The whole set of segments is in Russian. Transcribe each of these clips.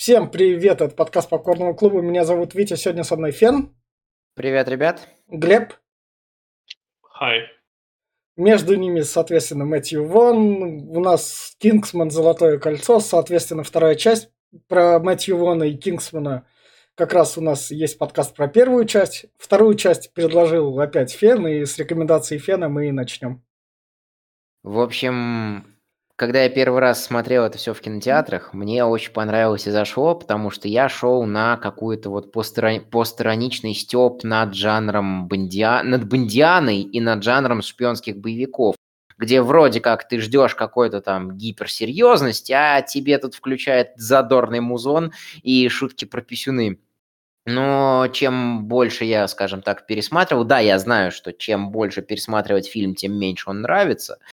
Всем привет, это подкаст Попкорного клуба. Меня зовут Витя, сегодня со мной Фен. Привет, ребят. Глеб. Хай. Между ними, соответственно, Мэтью Вон. У нас Кингсман «Золотое кольцо», соответственно, вторая часть про Мэтью Вона и Кингсмана. Как раз у нас есть подкаст про первую часть. Вторую часть предложил опять Фен, и с рекомендацией Фена мы и начнем. В общем, когда я первый раз смотрел это все в кинотеатрах, мне очень понравилось и зашло, потому что я шел на какую-то вот постирон... постироничный стёб над жанром бандиа... над бандианой и над жанром шпионских боевиков, где вроде как ты ждешь какой-то там гиперсерьезности, а тебе тут включает задорный музон и шутки про писюны. Но чем больше я, скажем так, пересматривал, да, я знаю, что чем больше пересматривать фильм, тем меньше он нравится –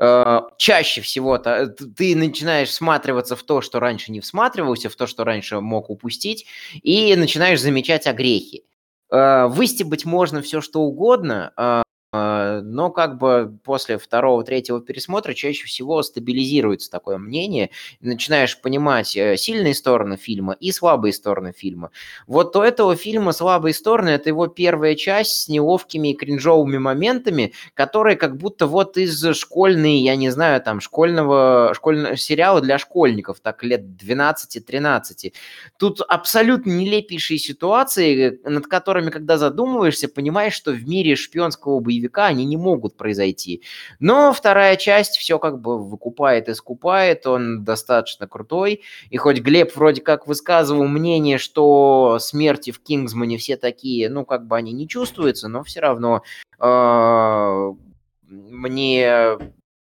Э, чаще всего то ты начинаешь всматриваться в то, что раньше не всматривался, в то, что раньше мог упустить, и начинаешь замечать огрехи. Э, выстебать можно все, что угодно, э, но как бы после второго, третьего пересмотра чаще всего стабилизируется такое мнение, начинаешь понимать э, сильные стороны фильма и слабые стороны фильма. Вот у этого фильма слабые стороны – это его первая часть с неловкими и кринжовыми моментами, которые как будто вот из школьной, я не знаю, там, школьного, школьного сериала для школьников, так лет 12-13. Тут абсолютно нелепейшие ситуации, над которыми, когда задумываешься, понимаешь, что в мире шпионского боевика боевика, они не могут произойти. Но вторая часть все как бы выкупает и скупает, он достаточно крутой. И хоть Глеб вроде как высказывал мнение, что смерти в Кингсмане все такие, ну как бы они не чувствуются, но все равно э, мне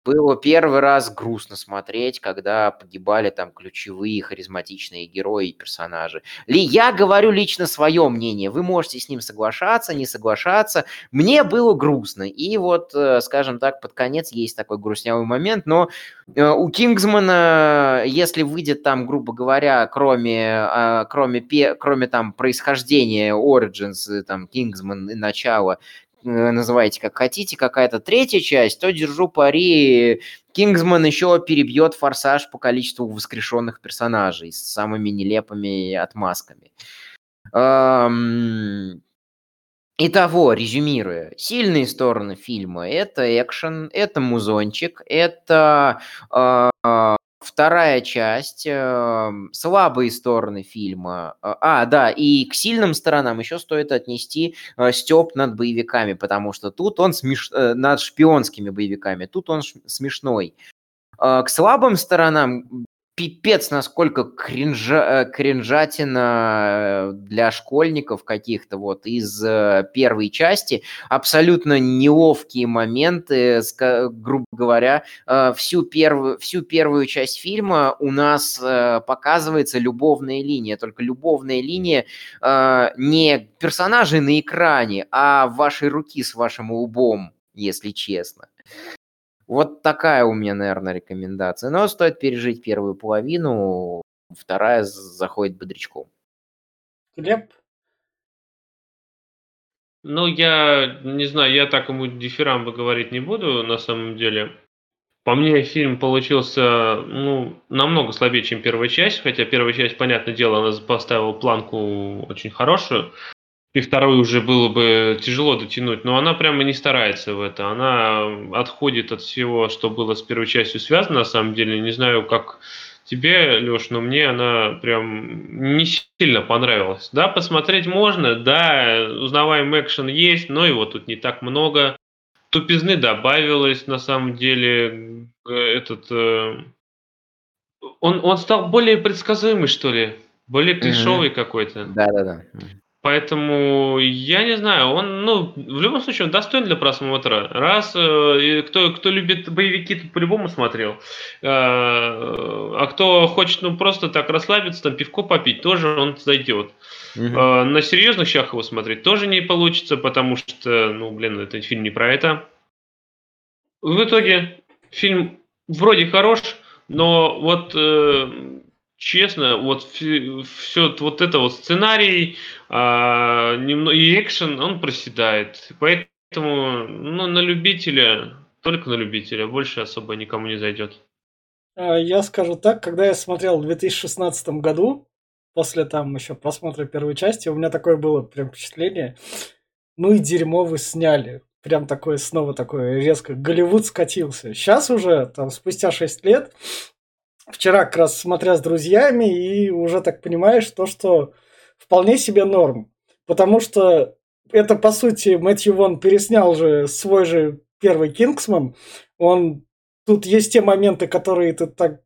было первый раз грустно смотреть, когда погибали там ключевые харизматичные герои и персонажи. Ли, я говорю лично свое мнение, вы можете с ним соглашаться, не соглашаться. Мне было грустно, и вот, э, скажем так, под конец есть такой грустнявый момент, но э, у Кингсмана, если выйдет там, грубо говоря, кроме, а, кроме, кроме там происхождения Origins, там, Кингсман и начала, называйте как хотите, какая-то третья часть, то держу пари, Кингсман еще перебьет форсаж по количеству воскрешенных персонажей с самыми нелепыми отмазками. Итого, резюмируя, сильные стороны фильма – это экшен, это музончик, это э, вторая часть, э, слабые стороны фильма. А, а, да, и к сильным сторонам еще стоит отнести э, Степ над боевиками, потому что тут он смеш... э, над шпионскими боевиками, тут он смешной. Э, к слабым сторонам пипец, насколько кринжа, э, кринжатина э, для школьников каких-то вот из э, первой части. Абсолютно неловкие моменты, грубо говоря. Всю первую, всю первую часть фильма у нас показывается любовная линия, только любовная линия не персонажей на экране, а вашей руки с вашим лбом, если честно. Вот такая у меня, наверное, рекомендация. Но стоит пережить первую половину, вторая заходит бодрячком. Глеб? Ну, я не знаю, я так ему дифирамбы говорить не буду, на самом деле. По мне, фильм получился, ну, намного слабее, чем первая часть, хотя первая часть, понятное дело, она поставила планку очень хорошую и второй уже было бы тяжело дотянуть, но она прямо не старается в это. Она отходит от всего, что было с первой частью связано, на самом деле. Не знаю, как тебе, Леш, но мне она прям не сильно понравилась. Да, посмотреть можно, да, узнаваемый экшен есть, но его тут не так много. Тупизны добавилось, на самом деле, э, этот... Э, он, он стал более предсказуемый, что ли, более клишовый mm-hmm. какой-то. Да-да-да. Поэтому я не знаю, он, ну, в любом случае, он достоин для просмотра. Раз, э, кто, кто любит боевики, тут по-любому смотрел. Э, а кто хочет, ну, просто так расслабиться, там, пивко попить, тоже он зайдет. Угу. Э, на серьезных щах его смотреть тоже не получится, потому что, ну, блин, это фильм не про это. В итоге фильм вроде хорош, но вот э, честно, вот все вот это вот сценарий а, и экшен, он проседает. Поэтому ну, на любителя, только на любителя, больше особо никому не зайдет. А, я скажу так, когда я смотрел в 2016 году, после там еще просмотра первой части, у меня такое было прям впечатление. Ну и дерьмо вы сняли. Прям такое снова такое резко. Голливуд скатился. Сейчас уже, там, спустя 6 лет, вчера как раз смотря с друзьями, и уже так понимаешь то, что вполне себе норм. Потому что это, по сути, Мэтью Вон переснял же свой же первый Кингсман. Он... Тут есть те моменты, которые ты так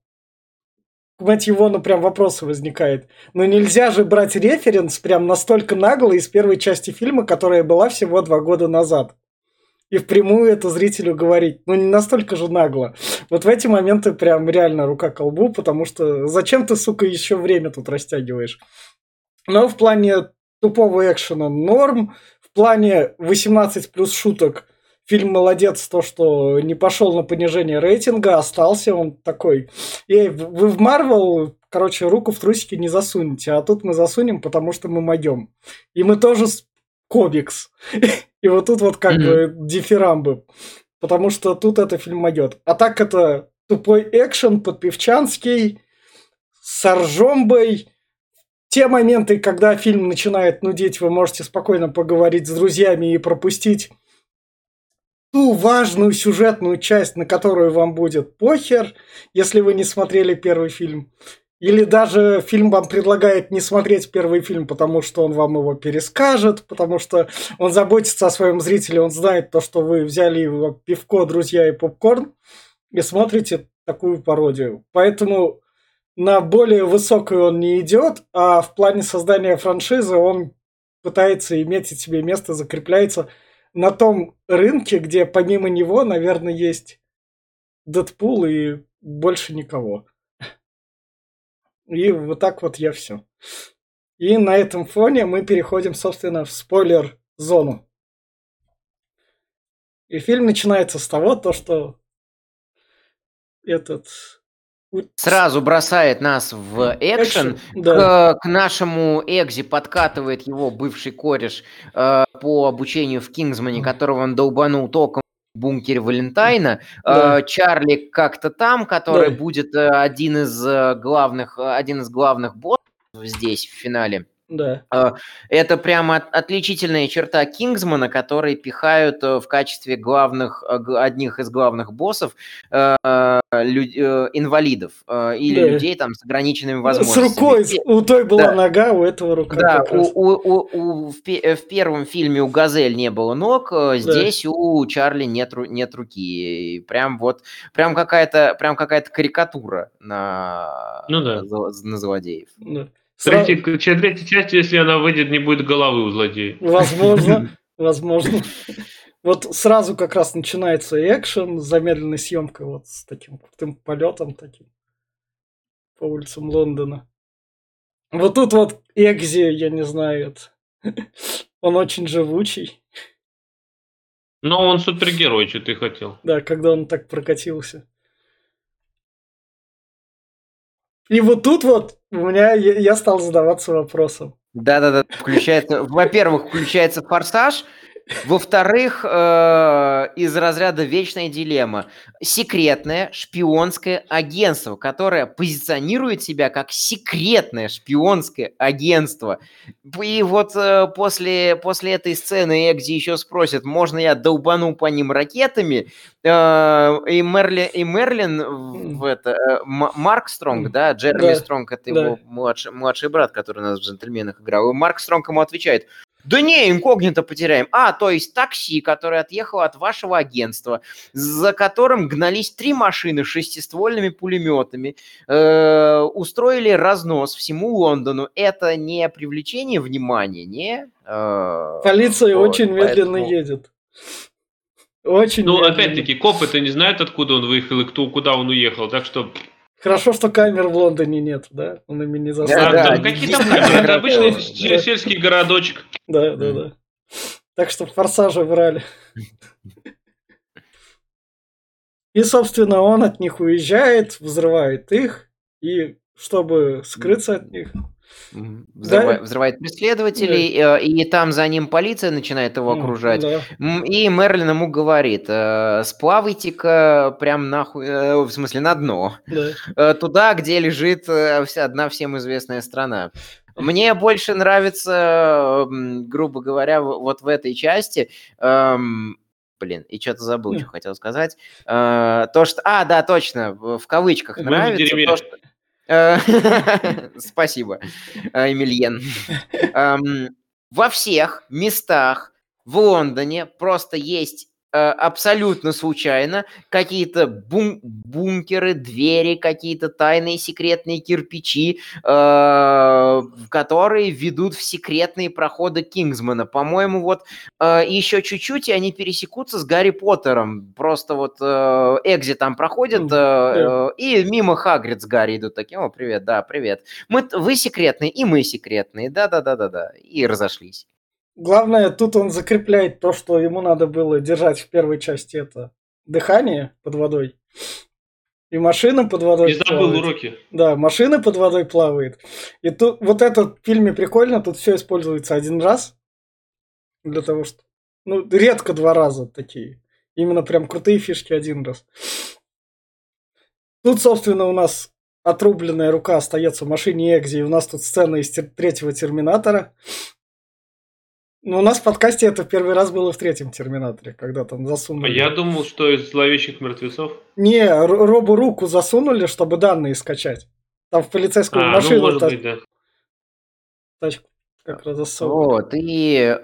к Мэтью Вону прям вопросы возникает. Но нельзя же брать референс прям настолько нагло из первой части фильма, которая была всего два года назад. И впрямую это зрителю говорить. Ну, не настолько же нагло. Вот в эти моменты прям реально рука к колбу, потому что зачем ты, сука, еще время тут растягиваешь? Но в плане тупого экшена норм, в плане 18 плюс шуток фильм молодец, то, что не пошел на понижение рейтинга, остался он такой. Эй, вы в Марвел, короче, руку в трусики не засунете, а тут мы засунем, потому что мы моем. И мы тоже комикс. И вот тут вот как бы дифирамбы. Потому что тут это фильм могет. А так это тупой экшен подпевчанский, с Аржомбой, те моменты, когда фильм начинает нудеть, вы можете спокойно поговорить с друзьями и пропустить ту важную сюжетную часть, на которую вам будет похер, если вы не смотрели первый фильм. Или даже фильм вам предлагает не смотреть первый фильм, потому что он вам его перескажет, потому что он заботится о своем зрителе, он знает то, что вы взяли его пивко, друзья и попкорн, и смотрите такую пародию. Поэтому на более высокую он не идет, а в плане создания франшизы он пытается иметь себе место, закрепляется на том рынке, где помимо него, наверное, есть Дэдпул и больше никого. И вот так вот я все. И на этом фоне мы переходим, собственно, в спойлер-зону. И фильм начинается с того, то, что этот Сразу бросает нас в экшен. да. к, к нашему Экзи подкатывает его бывший кореш э, по обучению в Кингсмане, которого он долбанул током в бункере Валентайна. Да. Э, Чарли как-то там, который да. будет э, один из э, главных, один из главных боссов здесь в финале. Да. А, это прямо отличительная черта Кингсмана, которые пихают э, в качестве главных, э, одних из главных боссов э, инвалидов или да. людей там с ограниченными возможностями. С рукой, у той была да. нога, у этого рука. Да, у, у, у, у, в, в первом фильме у Газель не было ног, здесь да. у Чарли нет, нет руки. И прям вот, прям какая-то, прям какая-то карикатура на, ну, да. на злодеев. Да. Третья, третья часть, если она выйдет, не будет головы у злодея. Возможно, возможно. Вот сразу как раз начинается экшен с замедленной съемкой, вот с таким крутым полетом таким по улицам Лондона. Вот тут вот Экзи, я не знаю, это... он очень живучий. Но он супергерой, что ты хотел. Да, когда он так прокатился. И вот тут вот у меня я стал задаваться вопросом. Да-да-да, включается. Во-первых, включается форсаж, во-вторых, э, из разряда вечная дилемма. Секретное шпионское агентство, которое позиционирует себя как секретное шпионское агентство. И вот э, после, после этой сцены Экзи еще спросит, можно я долбану по ним ракетами? Э, и, Мерли, и Мерлин, в это, Марк Стронг, да, Джереми да, Стронг, это да. его младший, младший брат, который у нас в «Джентльменах» играл. И Марк Стронг ему отвечает, да не, инкогнито потеряем. А, то есть такси, которое отъехало от вашего агентства, за которым гнались три машины с шестиствольными пулеметами, э, устроили разнос всему Лондону. Это не привлечение внимания, не? Э, Полиция вот, очень медленно поэтому... едет. Очень ну, опять-таки, копы-то не знают, откуда он выехал и кто, куда он уехал, так что Хорошо, что камер в Лондоне нет, да? Он ими не заставил. Да, да, какие там камеры? Это обычный сельский городочек. Да, да, да. Так что форсажи брали. И, собственно, он от них уезжает, взрывает их, и чтобы скрыться от них. Взрыва- Да, Взрывает преследователей, э, и там за ним полиция начинает его окружать. да. И Мерлин ему говорит, э, сплавайте-ка прям нахуй, э, в смысле на дно, Да. туда, где лежит вся одна всем известная страна. Мне больше нравится, грубо говоря, вот в этой части, эм, блин, и что-то забыл, что М. хотел сказать, то, что, а, да, точно, в кавычках нравится то, что... Э, Спасибо, э, Эмильен. Эм, Во всех местах в Лондоне просто есть абсолютно случайно какие-то бун- бункеры, двери, какие-то тайные секретные кирпичи, э, которые ведут в секретные проходы Кингсмана. По-моему, вот э, еще чуть-чуть, и они пересекутся с Гарри Поттером. Просто вот э, Экзи там проходит, М, э, э, и мимо Хагрид с Гарри идут такие, о, привет, да, привет. Мы, вы секретные, и мы секретные, да-да-да-да-да. И разошлись. Главное, тут он закрепляет то, что ему надо было держать в первой части, это дыхание под водой. И машина под водой Не забыл плавает. уроки. Да, машина под водой плавает. И тут вот это в фильме прикольно, тут все используется один раз. Для того, что... Ну, редко два раза такие. Именно прям крутые фишки один раз. Тут, собственно, у нас отрубленная рука остается в машине Экзи, и у нас тут сцена из тер- третьего Терминатора. Но у нас в подкасте это в первый раз было в третьем Терминаторе, когда там А засунули. я думал, что из зловещих мертвецов. Не, Робу руку засунули, чтобы данные скачать. Там в полицейскую А, ну машину может та- быть, да. тачку как раз засовывали. Вот, и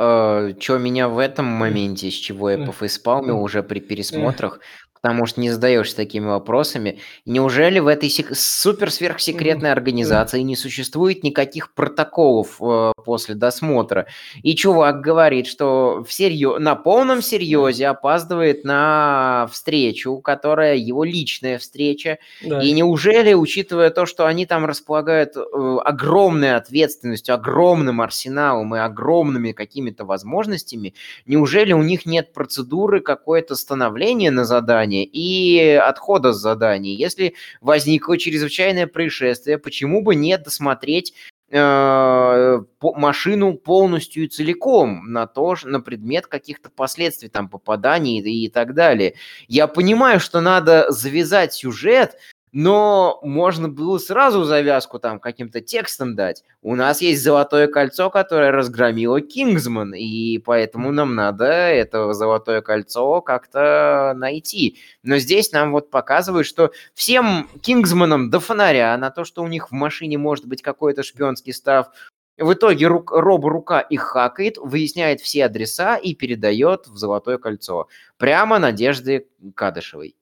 что меня в этом моменте, с чего я пофейспалмил уже при пересмотрах, потому что не задаешься такими вопросами, неужели в этой сек- супер-сверхсекретной организации не существует никаких протоколов э, после досмотра? И чувак говорит, что всерьё- на полном серьезе опаздывает на встречу, которая его личная встреча, Да. и неужели, учитывая то, что они там располагают э, огромной ответственностью, огромным арсеналом и огромными какими-то возможностями, неужели у них нет процедуры какое-то становления на задание и отхода с заданий? Если возникло чрезвычайное происшествие, почему бы не досмотреть э, машину полностью и целиком на то, на предмет каких-то последствий, там, попаданий и, и так далее. Я понимаю, что надо завязать сюжет, но можно было сразу завязку там каким-то текстом дать. У нас есть золотое кольцо, которое разгромило Кингсман, и поэтому нам надо это золотое кольцо как-то найти. Но здесь нам вот показывают, что всем Кингсманам до фонаря на то, что у них в машине может быть какой-то шпионский став, в итоге рук, Роб рука их хакает, выясняет все адреса и передает в золотое кольцо. Прямо Надежды Кадышевой.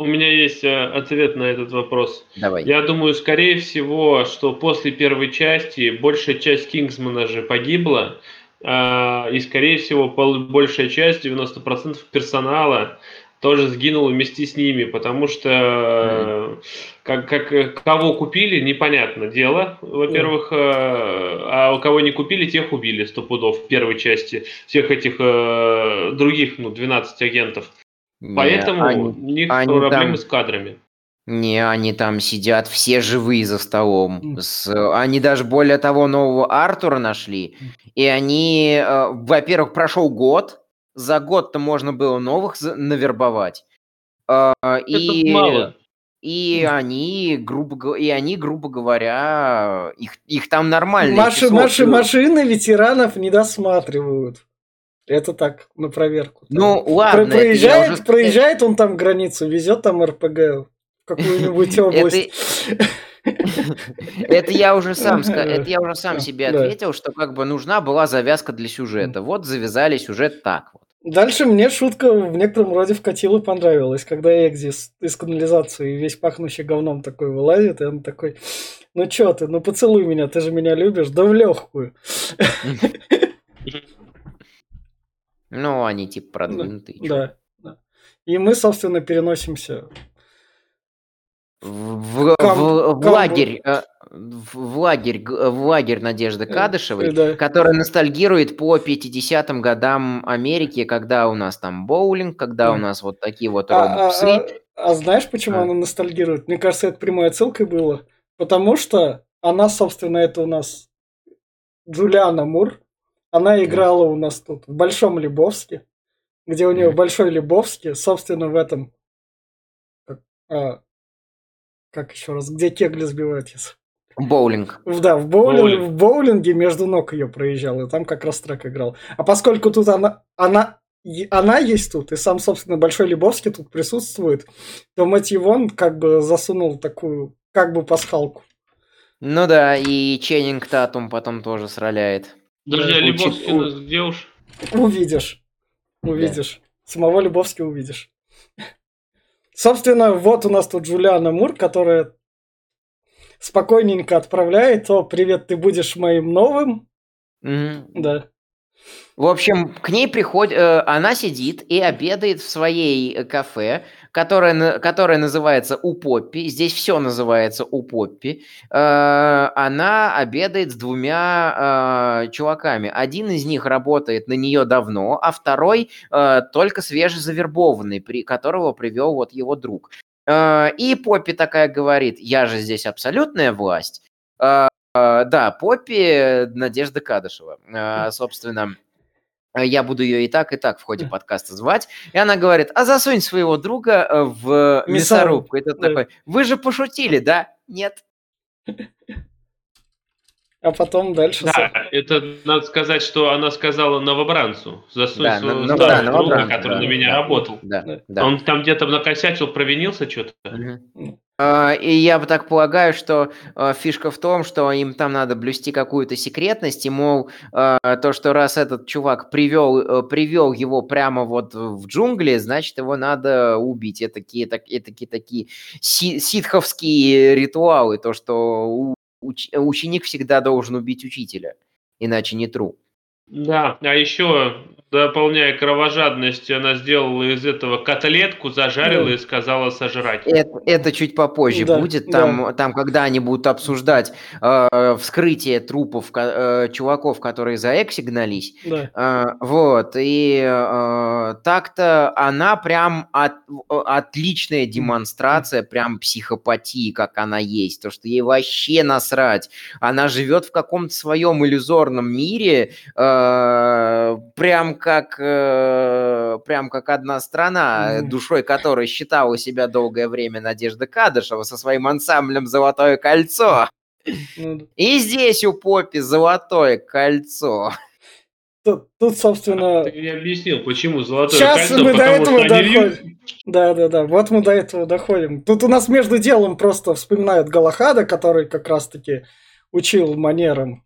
У меня есть э, ответ на этот вопрос. Давай. Я думаю, скорее всего, что после первой части большая часть Кингсмана же погибла, а, и, скорее всего, большая часть, 90% персонала тоже сгинула вместе с ними, потому что э, как, как, э, кого купили, непонятно дело, во-первых, э, а у кого не купили, тех убили сто пудов в первой части, всех этих э, других, ну, 12 агентов. Поэтому они- у них они проблемы там- с кадрами. Не, они там сидят все живые за столом. С- они даже более того нового Артура нашли. И они, э, во-первых, прошел год. За год-то можно было новых за- навербовать. Э, и, Это мало. и они, грубо, и они, грубо говоря, их, их там нормально. Наши, наши машины ветеранов не досматривают. Это так, на проверку. Там Ну, ладно. проезжает, уже- проезжает он там границу, везет там РПГ в какую-нибудь область. Это я уже сам, это я уже сам себе ответил, что как бы нужна была завязка для сюжета. Вот завязали сюжет так вот. Дальше мне шутка в некотором роде вкатила и понравилась, когда Экзи с- из канализации весь пахнущий говном такой вылазит, и он такой, ну чё ты, ну поцелуй меня, ты же меня любишь, да в легкую. Ну, они типа продвинутые. Да, да. И мы, собственно, переносимся. В, Кам- в- в лагерь, э, в, лагерь, в лагерь Надежды Кадышевой, да. которая ностальгирует по 50-м годам Америки, когда у нас там боулинг, когда у нас вот такие вот А, а- а- а знаешь, почему А. она ностальгирует? Мне кажется, это прямой отсылкой было. Потому что она, собственно, это у нас Джулиана Мур. Она играла у нас тут в Большом Лебовске, где у нее. Большой Лебовский, собственно, в этом... Как, а, как еще раз? Где кегли сбивают? забыл. Боулинг. Да, в, боулинг, Боулинг. в боулинге между ног ее проезжал, и там как раз трек играл. А поскольку тут она, она, она есть тут, и сам, собственно, Большой Лебовский тут присутствует, то Мэтью Вон как бы засунул такую, как бы пасхалку. Ну да, и Ченнинг Татум потом тоже сроляет. Подожди, Да, а Лебовский учи- у нас где уж? Увидишь. Увидишь. Самого Любовски увидишь. Собственно, вот у нас тут Джулиана Мур, которая спокойненько отправляет. О, привет, ты будешь моим новым. Мгм. Да. В общем, к ней приходит, э, она сидит и обедает в своей э, кафе, которое, на- которое называется У Поппи. Здесь все называется У Поппи. Э, Она обедает с двумя э, чуваками. Один из них работает на нее давно, а второй э, только свежезавербованный, при которого привел вот его друг. Э, И Поппи такая говорит, я же здесь абсолютная власть. Э, э, Да, Поппи Надежда Кадышева. Э, Собственно, я буду ее и так, и так в ходе подкаста звать. И она говорит, а засунь своего друга э, в Мясорубку. Да. такой, вы же пошутили, да? Нет. А потом дальше... Да, это надо сказать, что она сказала новобранцу. Засунь Да, своего старого да, друга, новобранцу, который да, на меня да. работал. Да, Да. Он там где-то накосячил, провинился что-то. Мгм. А, И я бы так полагаю, что а, фишка в том, что им там надо блюсти какую-то секретность, и, мол, а, то, что раз этот чувак привел, э, привел его прямо вот в джунгли, значит, его надо убить. Это такие, так, такие, такие си- ситховские ритуалы, то, что уч- ученик всегда должен убить учителя, иначе не тру. Да, а еще, дополняя кровожадность, она сделала из этого котлетку, зажарила Да. и сказала сожрать. Это, это чуть попозже Да, будет. Там, там, когда они будут обсуждать э, вскрытие трупов э, чуваков, которые за Экси гнались. Да. Э, вот. И э, так-то она прям от- отличная демонстрация прям психопатии, как она есть. То, что ей вообще насрать. Она живет в каком-то своем иллюзорном мире, э, прям как э, прям как одна страна, душой которой считала себя долгое время Надежда Кадышева со своим ансамблем «Золотое кольцо». Ну. И здесь у Поппи «Золотое кольцо». Тут, тут, собственно... Ты мне объяснил, почему золотое Сейчас кольцо, мы до этого доходим. Да, да, да. Вот мы до этого доходим. Тут у нас между делом просто вспоминают Галахада, который как раз-таки учил манерам.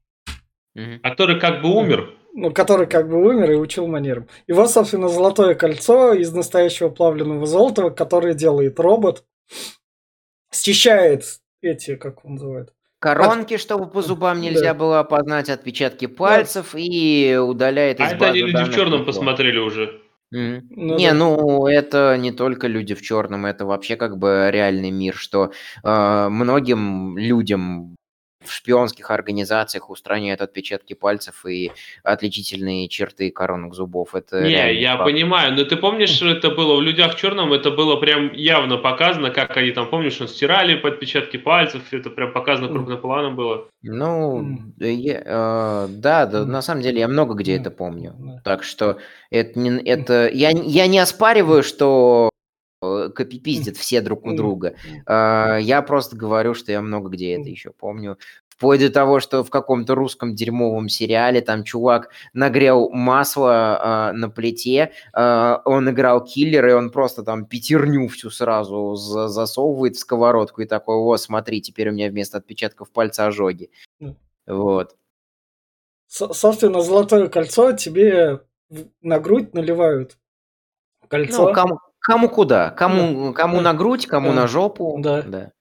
Который как бы умер. Ну, который как бы умер и учил манерам. И вот, собственно, золотое кольцо из настоящего плавленного золота, которое делает робот, счищает эти, как он называет, Коронки, чтобы по зубам Да. нельзя было опознать отпечатки пальцев и удаляет из А это базы люди в черном никто. посмотрели уже. Мгм. Ну не, да. ну это не только люди в черном, это вообще как бы реальный мир, что э, многим людям в шпионских организациях устраняют отпечатки пальцев и отличительные черты коронок зубов. Это Не, я факт. понимаю, но ты помнишь, что это было в «Людях в черном», это было прям явно показано, как они там, помнишь, он стирали отпечатки пальцев, это прям показано крупным планом было. Ну, да, я- э, да, да, на самом деле я много где это помню. Так что это не, это я, я не оспариваю, что э, копипиздят все друг у друга. Э, Я просто говорю, что я много где это еще помню. Вплоть до того, что в каком-то русском дерьмовом сериале там чувак нагрел масло э, на плите, э, он играл киллера, и он просто там пятерню всю сразу за- засовывает в сковородку и такой, о, смотри, теперь у меня вместо отпечатков пальца ожоги. Вот. Со- собственно, золотое кольцо тебе на грудь наливают кольцо. Ну, кому, кому куда? Кому, кому на грудь, кому на жопу. Да. да.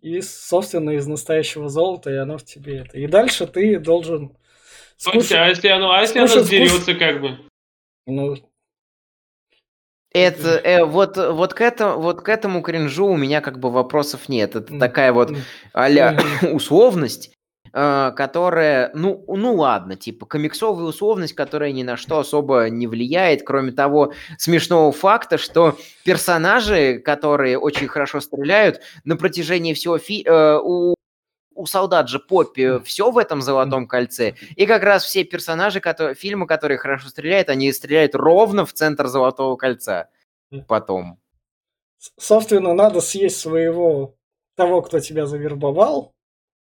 И, собственно, из настоящего золота, и оно в тебе это. И дальше ты должен Слушайте, скушать. а если оно, а если оно скушать сдерется как бы? Ну, Это э, вот, вот, к этому, вот к этому кринжу у меня как бы вопросов нет. Это такая вот м, а условность, которая, ну, ну ладно, типа комиксовая условность, которая ни на что особо не влияет, кроме того смешного факта, что персонажи, которые очень хорошо стреляют, на протяжении всего фи- э, у у солдат же Поппи все в этом золотом кольце. И как раз все персонажи которые, фильма, которые хорошо стреляют, они стреляют ровно в центр золотого кольца. Потом. Собственно, надо съесть своего того, кто тебя завербовал.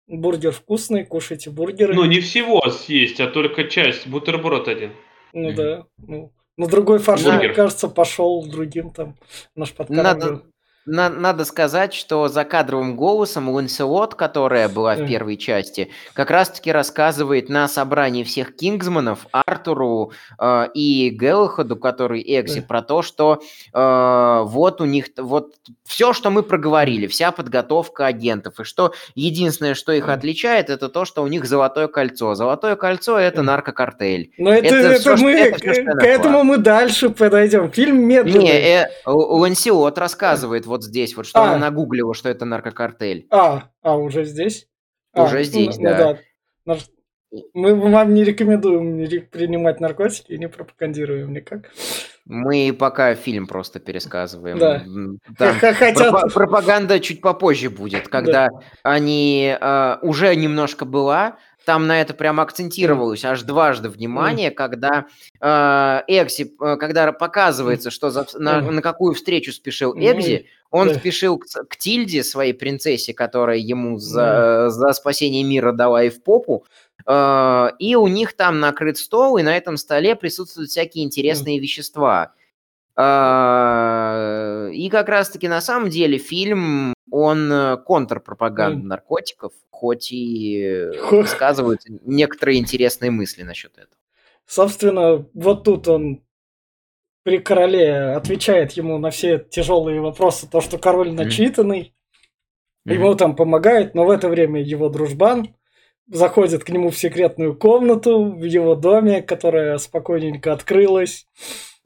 Бургер вкусный, кушайте бургеры. Ну, не всего съесть, а только часть, бутерброд один. Ну да. Ну, но другой фарш, мне кажется, пошел другим там наш подкаст. Надо, на- надо сказать, что за кадровым голосом Ланселот, которая была в первой части, как раз-таки рассказывает на собрании всех Кингсманов, Артуру э, и Геллаходу, который Экси, про то, что э, вот у них, вот все, что мы проговорили, вся подготовка агентов, и что единственное, что их отличает, это то, что у них золотое кольцо. Золотое кольцо – это наркокартель. Но это, это, это мы, это к этому мы дальше подойдем. Фильм медленный. Не, э, Ланселот рассказывает вот здесь, вот что а. она нагуглила, что это наркокартель. А, а уже здесь? Уже а, здесь, ну, да. Ну, да. Мы вам не рекомендуем принимать наркотики и не пропагандируем никак. Мы пока фильм просто пересказываем. Да. Там Хотят... проп- пропаганда чуть попозже будет, когда да. они э, уже немножко была, там на это прям акцентировалось аж дважды внимание, когда э, Экси, э, когда показывается, что за, на, на какую встречу спешил Экзи, он спешил к, к Тильде, своей принцессе, которая ему за, за спасение мира дала и в попу, э, и у них там накрыт стол, и на этом столе присутствуют всякие интересные вещества. Э, и как раз-таки на самом деле фильм он э, контрпропаганда mm. наркотиков, хоть и высказывают некоторые интересные мысли насчет этого. Собственно, вот тут он при короле отвечает ему на все тяжелые вопросы, то, что король начитанный, mm. ему там помогает, но в это время его дружбан заходит к нему в секретную комнату в его доме, которая спокойненько открылась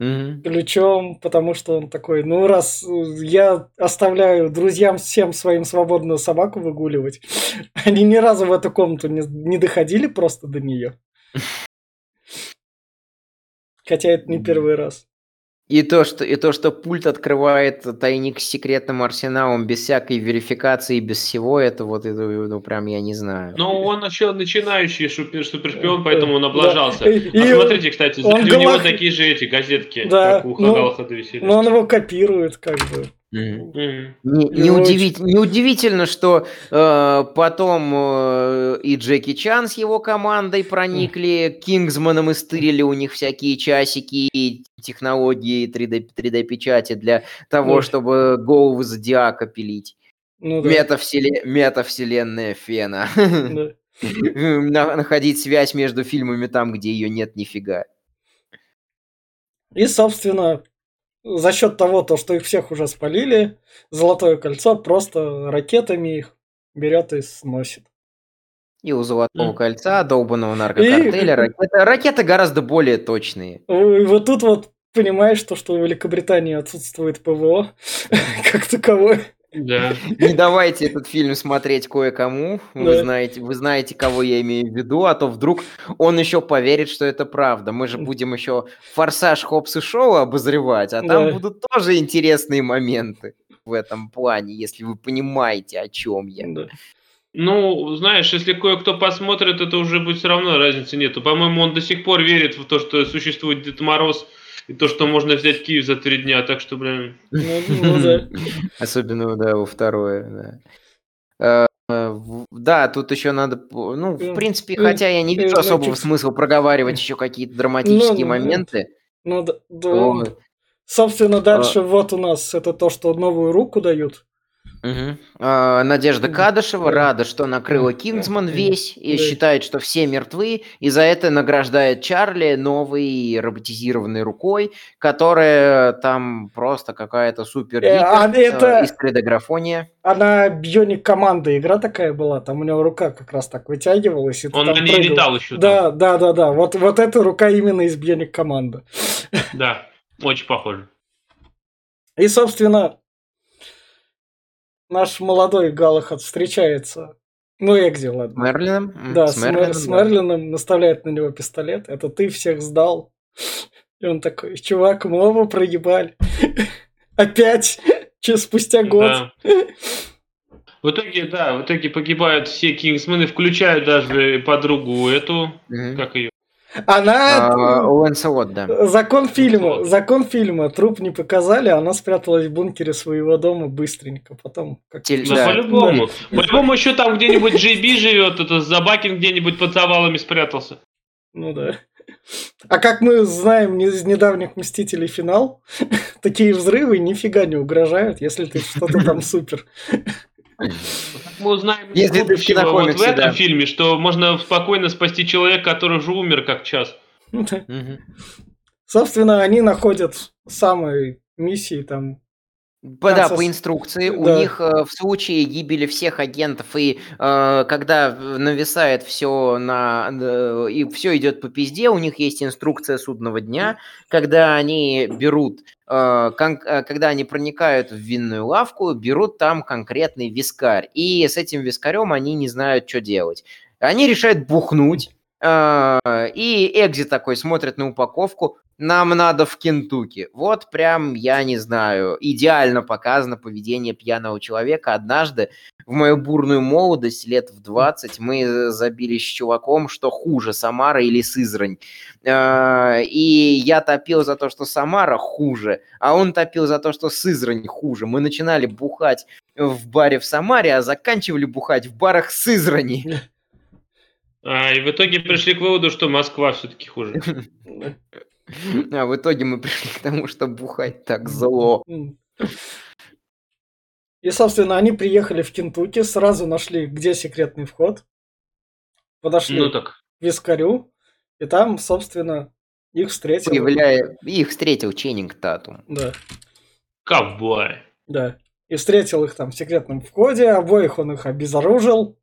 mm-hmm. ключом, потому что он такой, ну раз я оставляю друзьям всем своим свободную собаку выгуливать, они ни разу в эту комнату не, не доходили просто до нее. Хотя это не первый раз. И то, что, и то, что пульт открывает тайник с секретным арсеналом без всякой верификации, без всего, это вот, это, ну, прям я не знаю. Ну, он еще начинающий супер, супершпион, поэтому он облажался. Да. И а смотрите, кстати, сзади у него такие же эти газетки, да, как у ну, Но он его копирует, как бы. Не, неудивить, неудивительно, что э, потом э, и Джеки Чан с его командой проникли к Кингсманам и стырили у них всякие часики и технологии 3D, 3D-печати для того, чтобы голову Зодиака пилить. Ну, да. Метавселе... Метавселенная Фена. Да. Находить связь между фильмами там, где ее нет нифига. И, собственно, за счет того, то, что их всех уже спалили, Золотое кольцо просто ракетами их берет и сносит. И у Золотого mm. кольца, долбанного наркокартеля, и... ракеты, ракеты гораздо более точные. И вот тут вот понимаешь, то, что в Великобритании отсутствует ПВО как таковое. Да. Не давайте этот фильм смотреть кое-кому. Вы да. знаете, вы знаете, кого я имею в виду, а то вдруг он еще поверит, что это правда. Мы же будем еще Форсаж Хопс и Шоу обозревать, а там да. будут тоже интересные моменты в этом плане, если вы понимаете, о чем я. Да. Ну, знаешь, если кое-кто посмотрит, это уже будет все равно разницы нету. По-моему, он до сих пор верит в то, что существует Дед Мороз и то, что можно взять Киев за три дня, так что, блин... Ну, ну да. Особенно, да, во второе, да. Э, да, тут еще надо, ну, в принципе, хотя я не вижу особого смысла проговаривать еще какие-то драматические ну, моменты. Ну, да, да. Собственно, дальше вот у нас это то, что новую руку дают. Угу. А, Надежда Кадышева рада, что накрыла Кингсман весь и считает, что все мертвы, и за это награждает Чарли новой роботизированной рукой, которая там просто какая-то супер э, а это... из 3D-графония. Она бионик команда игра такая была, там у него рука как раз так вытягивалась. И Он на ней летал еще. Да, там. да, да, да. Вот, вот эта рука именно из бионик команды. Да, очень похоже. И, собственно, наш молодой Галахад встречается. Ну, Экзи, ладно. С Мерлином? Да, с, с, Мерлином, Мер, с Мерлином наставляет на него пистолет. Это ты всех сдал. И он такой, чувак, мы оба проебали. Опять, через спустя год. В итоге, да, в итоге погибают все Кингсмены, включая даже подругу эту, как ее. Она... А, Ланселот, да. Закон фильма, закон фильма. Труп не показали, она спряталась в бункере своего дома быстренько. Потом как Теле- Ну, Да. по-любому. По-любому еще там где-нибудь JB живет, это Забакин где-нибудь под завалами спрятался. Ну да. А как мы знаем из недавних Мстителей финал, такие взрывы нифига не угрожают, если ты что-то там супер. Мы узнаем из Если ты вот в этом да. фильме, что можно спокойно спасти человека, который уже умер как час. Ну. Собственно, они находят самые миссии там. По, да, по инструкции. У Да. них э, в случае гибели всех агентов и э, когда нависает все на э, и все идет по пизде, у них есть инструкция судного дня, когда они берут, э, кон- э, когда они проникают в винную лавку, берут там конкретный вискарь, и с этим вискарем они не знают, что делать. Они решают бухнуть. Э, И Экзи такой смотрит на упаковку. Нам надо в Кентукки. Вот прям, я не знаю, идеально показано поведение пьяного человека. Однажды в мою бурную молодость, лет в 20, мы забились с чуваком, что хуже, Самара или Сызрань. Э, И я топил за то, что Самара хуже, а он топил за то, что Сызрань хуже. Мы начинали бухать в баре в Самаре, а заканчивали бухать в барах Сызрани. А, и в итоге пришли к выводу, что Москва все-таки хуже. А в итоге мы пришли к тому, что бухать так зло. И, собственно, они приехали в Кентукки, сразу нашли, где секретный вход. Подошли Ну так. к вискарю, и там, собственно, их встретил. Появляя... Их встретил Ченнинг Татум. Да, Ковбой. да. И встретил их там в секретном входе, обоих он их обезоружил.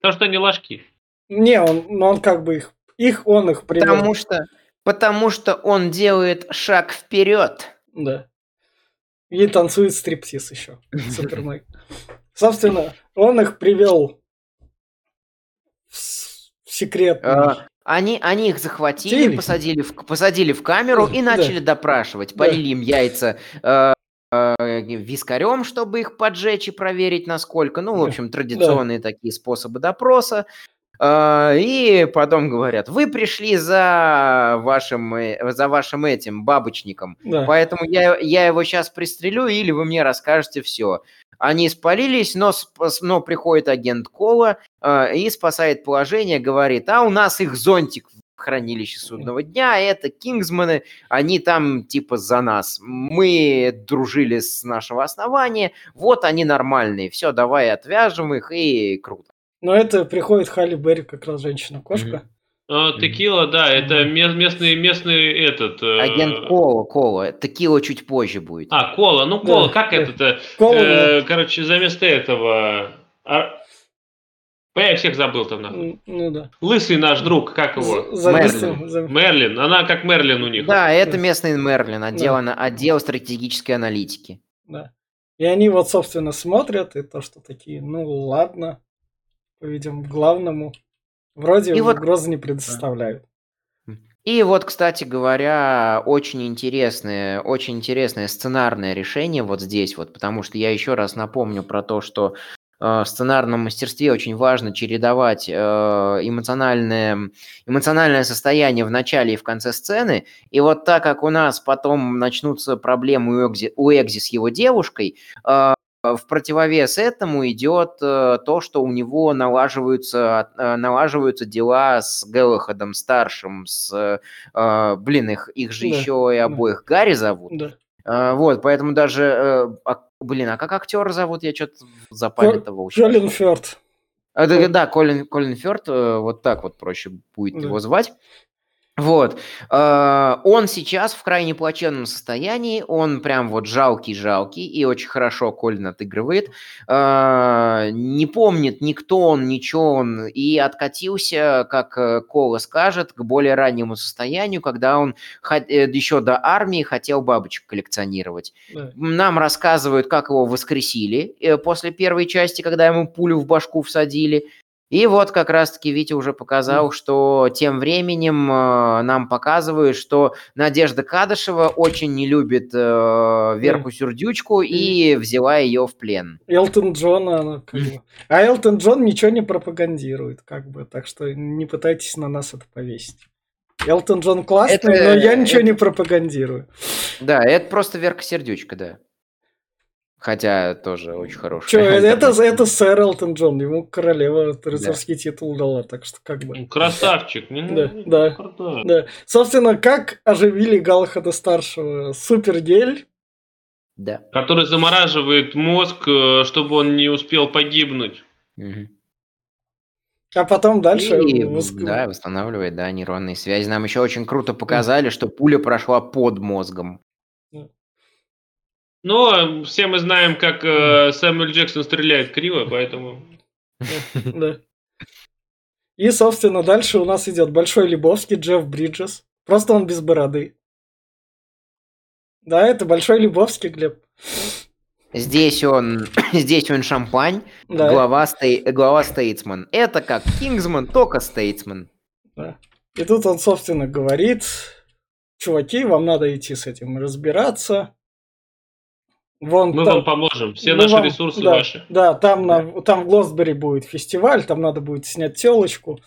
Потому что они ложки. Не, он, но он как бы их, их он их привел. Потому что, потому что он делает шаг вперед. Да. И танцует стриптиз еще. Супермен. Собственно, он их привел в с- в секретный. А, Они, они их захватили, Телек. посадили в, посадили в камеру и Да. начали допрашивать. Да. Полили им яйца э, вискарем, чтобы их поджечь и проверить, насколько. Ну, в Да. общем, традиционные такие способы допроса. А, И потом говорят, вы пришли за вашим, э, за вашим этим бабочником, Да. Поэтому я, я его сейчас пристрелю, или вы мне расскажете все. Они спалились, но, но приходит агент Кола э, и спасает положение, говорит, а у нас их зонтик хранилище судного дня, это Кингсмены, они там типа за нас. Мы дружили с нашего основания, вот они нормальные, все, давай отвяжем их, и круто. Но это приходит Халли Берри, как раз женщина-кошка. А, текила, да, это ме- местный, местный этот... э, Агент Кола, Кола, Текила чуть позже будет. А, Кола, ну Кола, Да, как да. это-то? Кола, Э, короче, за место этого... а, Я всех забыл там нахуй. Ну да. Лысый наш друг, как его? За- Мерлин. за- Мерлин. Она как Мерлин у них. Да, это Да. местный Мерлин, отдел, ана- отдел стратегической аналитики. да. И они вот, собственно, смотрят, и то, что такие, ну ладно, поведем к главному. Вроде И вот- угрозы не предоставляют. И вот, кстати говоря, очень интересное, очень интересное сценарное решение вот здесь вот, потому что я еще раз напомню про то, что в сценарном мастерстве очень важно чередовать э, эмоциональное, эмоциональное состояние в начале и в конце сцены. И вот так как у нас потом начнутся проблемы у Экзи, у Экзи с его девушкой, э, в противовес этому идет э, то, что у него налаживаются, э, налаживаются дела с Гэллахадом старшим, с, э, э, блин, их, их же Да, еще и да. обоих Гарри зовут. Да. Э, вот, поэтому даже, э, а, блин, а как актера зовут, я что-то запамятовал. щас. Колин Фёрд. А, да, да, Колин, Колин Фёрд, э, вот так вот проще будет Да. его звать. Вот. Э, Он сейчас в крайне плачевном состоянии, он прям вот жалкий-жалкий и очень хорошо Колин отыгрывает. Э, Не помнит никто он, ничего он, и откатился, как э, Кола скажет, к более раннему состоянию, когда он еще до армии хотел бабочек коллекционировать. Да. Нам рассказывают, как его воскресили после первой части, когда ему пулю в башку всадили. И вот как раз-таки Витя уже показал, что тем временем э, нам показывают, что Надежда Кадышева очень не любит э, Верку Сердючку и взяла ее в плен. Элтон Джон, она как бы... А Элтон Джон ничего не пропагандирует, как бы, так что не пытайтесь на нас это повесить. Элтон Джон классный, Это- но я ничего это- не пропагандирую. Да, это просто Верка Сердючка, да. Хотя тоже очень хорошая. Че, это, это сэр Элтон Джон, ему королева рыцарский титул дала, так что как бы... Ну, Красавчик. Не, Да, не- да. крутой. Да. Собственно, как оживили Галахада старшего? Супергель. Да. Который замораживает мозг, э, чтобы он не успел погибнуть. А потом дальше... И, воск- да, восстанавливает, да, нейронные связи. Нам еще очень круто показали, что пуля прошла под мозгом. Но все мы знаем, как э, Сэмюэл Джексон стреляет криво, поэтому... Да. И, собственно, дальше у нас идет Большой Лебовский, Джефф Бриджес. Просто он без бороды. Да, это Большой Лебовский, Глеб. Здесь он, здесь он шампань, Да. глава, стей- глава стейтсман. Это как Кингсман, только стейтсман. И тут он, собственно, говорит, чуваки, вам надо идти с этим разбираться. Вон Мы там- вам поможем. Все наши вам- ресурсы да, ваши. Да, там, на, там в Глосбери будет фестиваль, там надо будет снять телочку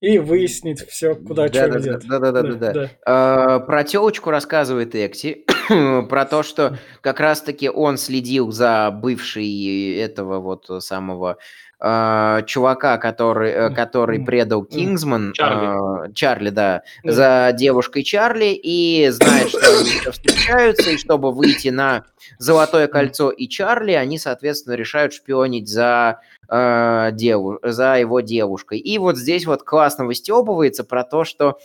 и выяснить все, куда что Да-да-да, ведет. да-да-да-да-да. Э, Про телочку рассказывает Экси, про то, что как раз-таки он следил за бывшей этого вот самого э, чувака, который, э, который предал. Кингсман, Чарли. э, Чарли, да, Да. за девушкой Чарли и знает, что они еще встречаются, и чтобы выйти на Золотое кольцо и Чарли, они, соответственно, решают шпионить за, э, деву- за его девушкой. И вот здесь вот классно выстебывается про то, что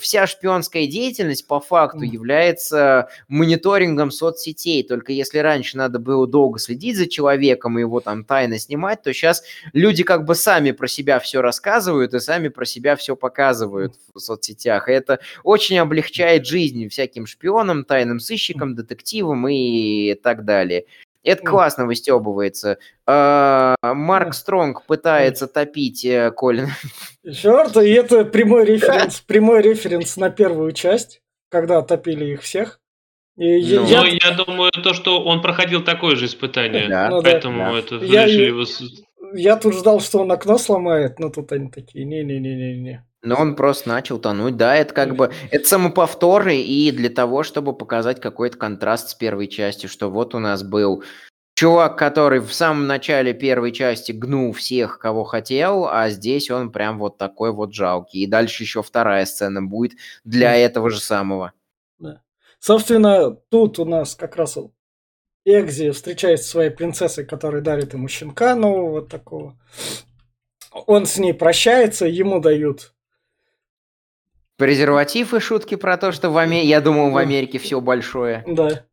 вся шпионская деятельность по факту является мониторингом соцсетей. Только если раньше надо было долго следить за человеком и его там тайно снимать, то сейчас люди как бы сами про себя все рассказывают и сами про себя все показывают в соцсетях. И это очень облегчает жизнь всяким шпионам, тайным сыщикам, детективам и так далее. Это классно выстебывается. А, Марк. Стронг пытается топить э, Колина. Черт, и это прямой референс, прямой референс на первую часть, когда топили их всех. И Ну, я- Но я думаю, то, что он проходил такое же испытание. Да. Ну да. Поэтому да. это Я- решили его Я тут ждал, что он окно сломает, но тут они такие, не-не-не-не-не. Но он просто начал тонуть. Да, это как бы это самоповторы и для того, чтобы показать какой-то контраст с первой частью, что вот у нас был чувак, который в самом начале первой части гнул всех, кого хотел, а здесь он прям вот такой вот жалкий. И дальше еще вторая сцена будет для этого же самого. Собственно, тут у нас как раз Экзи встречается со своей принцессой, которая дарит ему щенка нового вот такого. Он с ней прощается, ему дают. Презерватив и шутки про то, что в Америке, я думал, в. Америке все большое. Да.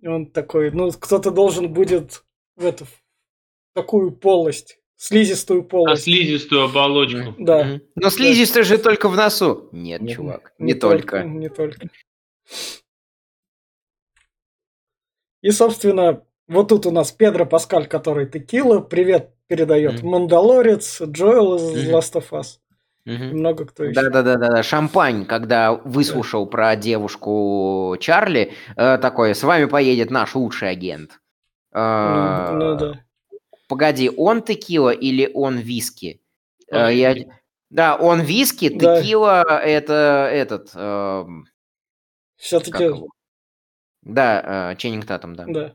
И Он такой, ну, кто-то должен будет в эту такую полость, слизистую на полость. слизистую оболочку. Да. Но слизистый же только в носу. Нет, Не- чувак, не, только. Не только. И, собственно, вот тут у нас Педро Паскаль, который текила, привет передает Мгм. Мандалорец, Джоэл из Мгм. Last of Us. Мгм. много кто еще. Да, да, да, да, да. Шампань, когда выслушал про девушку Чарли, э, такой, с вами поедет наш лучший агент. А, Ну, ну да. Погоди, он текила или он виски? Он Э, я-. Да, он виски, Да. текила это этот. эм, как Все-таки? Да, э, Ченнинг Татум, да. да.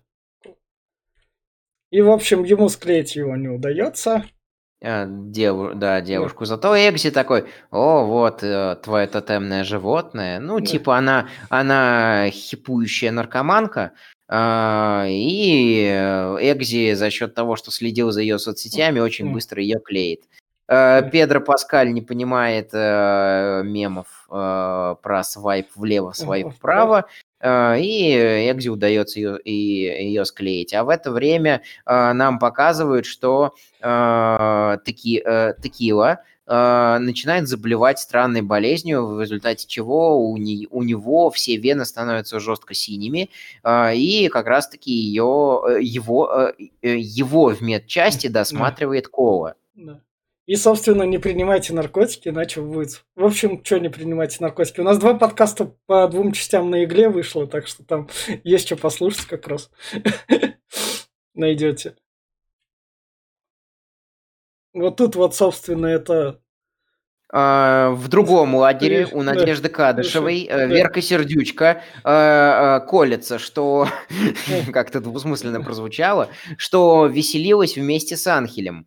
И, в общем, ему склеить его не удается. Э, деву- да, девушку. Зато Экси такой, о, вот э, твое тотемное животное. Ну, Да. типа она, она хипующая наркоманка. а, и Экзи за счет того, что следил за ее соцсетями, очень быстро ее клеит. Э. Педро Паскаль не понимает мемов про свайп влево, свайп вправо. Э, и Экзи удается ее, и, ее склеить. А в это время э, нам показывают, что э, таки, Текила начинает заболевать странной болезнью, в результате чего у, не, у него все вены становятся жестко синими, и как раз-таки ее, его, его в медчасти досматривает Кола. Да. И, собственно, не принимайте наркотики, иначе будет... В общем, что не принимайте наркотики? У нас два подкаста по двум частям на игле вышло, так что там есть что послушать как раз. Найдете. Вот тут вот, собственно, это а, в другом лагере у Надежды Кадышевой э, Верка Сердючка э, э, колется, что как-то двусмысленно прозвучало, что веселилась вместе с Анхелем.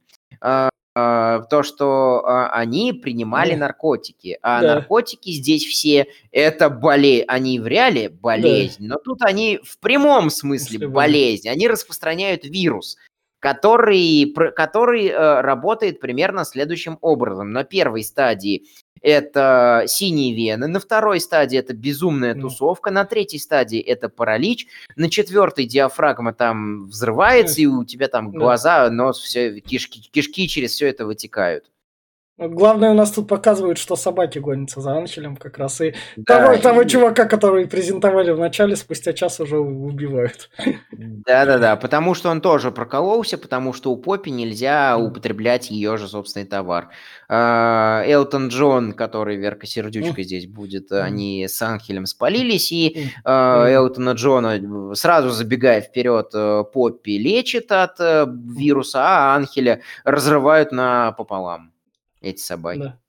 А, а, то, что они принимали наркотики, а да. наркотики здесь все это болезнь, они в реале болезнь, да. но тут они в прямом смысле болезнь, они распространяют вирус который, который э, работает примерно следующим образом. На первой стадии это синие вены, на второй стадии это безумная тусовка, на третьей стадии это паралич, на четвертой диафрагма там взрывается, и у тебя там глаза, нос, все, кишки, кишки через все это вытекают. Главное, у нас тут показывают, что собаки гонятся за Анхелем как раз. И да, того, и... того чувака, который презентовали в начале, спустя час уже убивают. Да-да-да, потому что он тоже прокололся, потому что у Поппи нельзя употреблять ее же собственный товар. А, Элтон Джон, который Верка Сердючка здесь будет, они с Анхелем спалились, и а, Элтона Джона, сразу забегая вперед, э, Поппи лечит от э, вируса, а Анхеля разрывают напополам эти собаки. Да.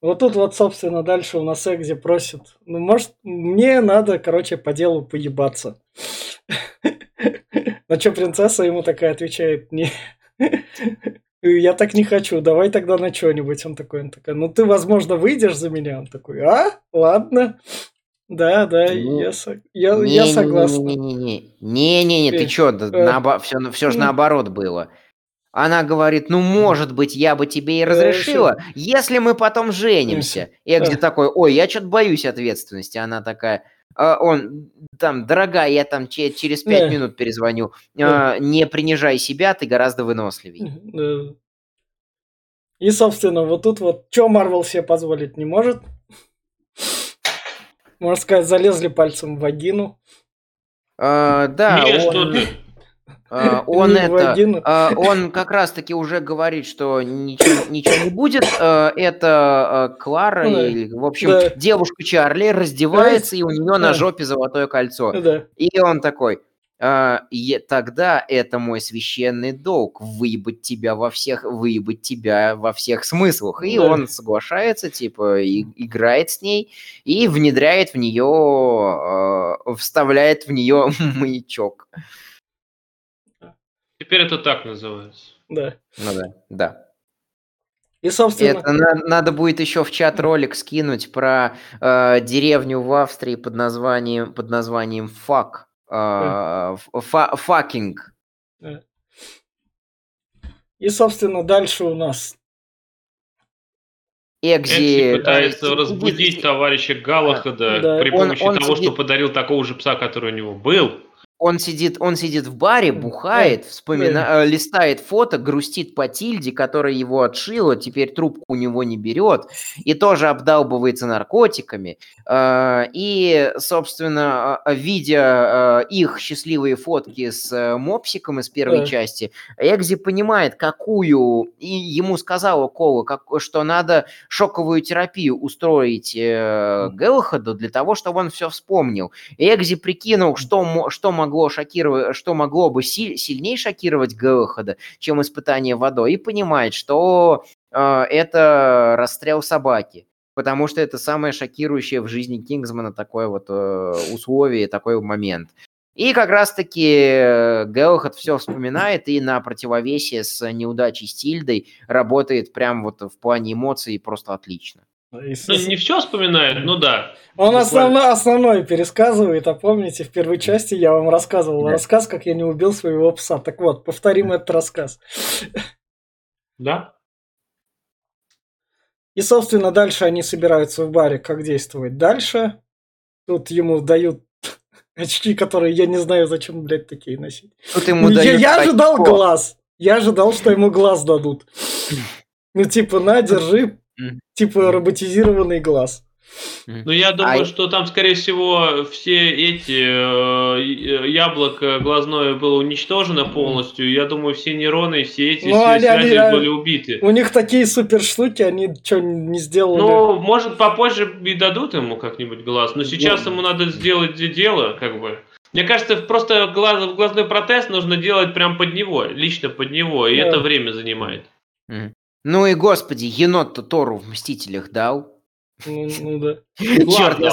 Вот тут вот, собственно, дальше у нас Экзи просит, ну, может, мне надо, короче, по делу поебаться. На что принцесса ему такая отвечает, не, я так не хочу, давай тогда на что-нибудь. Он такой, он такой, ну ты, возможно, выйдешь за меня? Он такой, а, ладно. Да, да, ну, я, я, не, я согласен. Не-не-не, ты что, все, все же наоборот было. Она говорит, ну, может быть, я бы тебе и разрешила, если мы потом женимся. Экзи такой, ой, я что-то боюсь ответственности. Она такая, а, он, там, дорогая, я там через пять минут перезвоню. А, не принижай себя, ты гораздо выносливей. И, собственно, вот тут вот, что Марвел себе позволить не может. Можно сказать, залезли пальцем в вагину. А, да, Нет, он... что ты? А, он это, а, он как раз-таки уже говорит, что ничего, ничего не будет. А, это Клара, или, в общем, да. девушка Чарли раздевается, и у нее на жопе золотое кольцо. Да. И он такой, тогда это мой священный долг выебать тебя во всех выебать тебя во всех смыслах и да. он соглашается типа и, играет с ней и внедряет в нее э, вставляет в нее маячок Теперь это так называется. Да. Ну да, да. И, собственно... Это на, надо будет еще в чат ролик скинуть про э, деревню в Австрии под названием, под названием Fuck. Э, фа, Fucking. И, собственно, дальше у нас Экзи, Экзи пытается э, разбудить товарища Галахада да, при помощи он, он того, сидит... что подарил такого же пса, который у него был он сидит, он сидит в баре, бухает, вспомина, э, листает фото, грустит по Тильде, которая его отшила, теперь трубку у него не берет, и тоже обдалбывается наркотиками. Э, и, собственно, э, видя их счастливые фотки с мопсиком из первой части, Экзи понимает, какую, и ему сказала Кола, как, что надо шоковую терапию устроить Гелхаду для того, чтобы он все вспомнил. Экзи прикинул, что, что могло могло шокировать, что могло бы сильнее шокировать Гэллохода, чем испытание водой, и понимает, что э, это расстрел собаки. Потому что это самое шокирующее в жизни Кингсмана такое вот э, условие, такой момент. И как раз-таки Гэллохед все вспоминает и на противовесие с неудачей с Тильдой работает прям вот в плане эмоций просто отлично. Ну, не все вспоминает, ну да. Он основной, основной пересказывает, а помните, в первой части я вам рассказывал да. рассказ, как я не убил своего пса. Так вот, повторим этот рассказ. Да? И, собственно, дальше они собираются в баре, как действовать дальше. Тут ему дают Очки, которые я не знаю, зачем, блядь, такие носить. Тут ему Я, дают я ожидал очко. глаз. Я ожидал, что ему глаз дадут. Ну, типа, на, держи. Типа, роботизированный глаз. Ну, я думаю, А- что там, скорее всего, все эти э, яблоко глазное было уничтожено полностью. Я думаю, все нейроны, все эти Ну, они- связи они- были убиты. У них такие супер штуки, они что не сделали. Ну, может, попозже и дадут ему как-нибудь глаз, но сейчас Ну. ему надо сделать де- дело, как бы. Мне кажется, просто глаз, глазной протез нужно делать прям под него, лично под него, и Да. это время занимает. Мгм. Ну и, господи, енот-то Тору в «Мстителях» дал. Ну, ну да. Черт, я,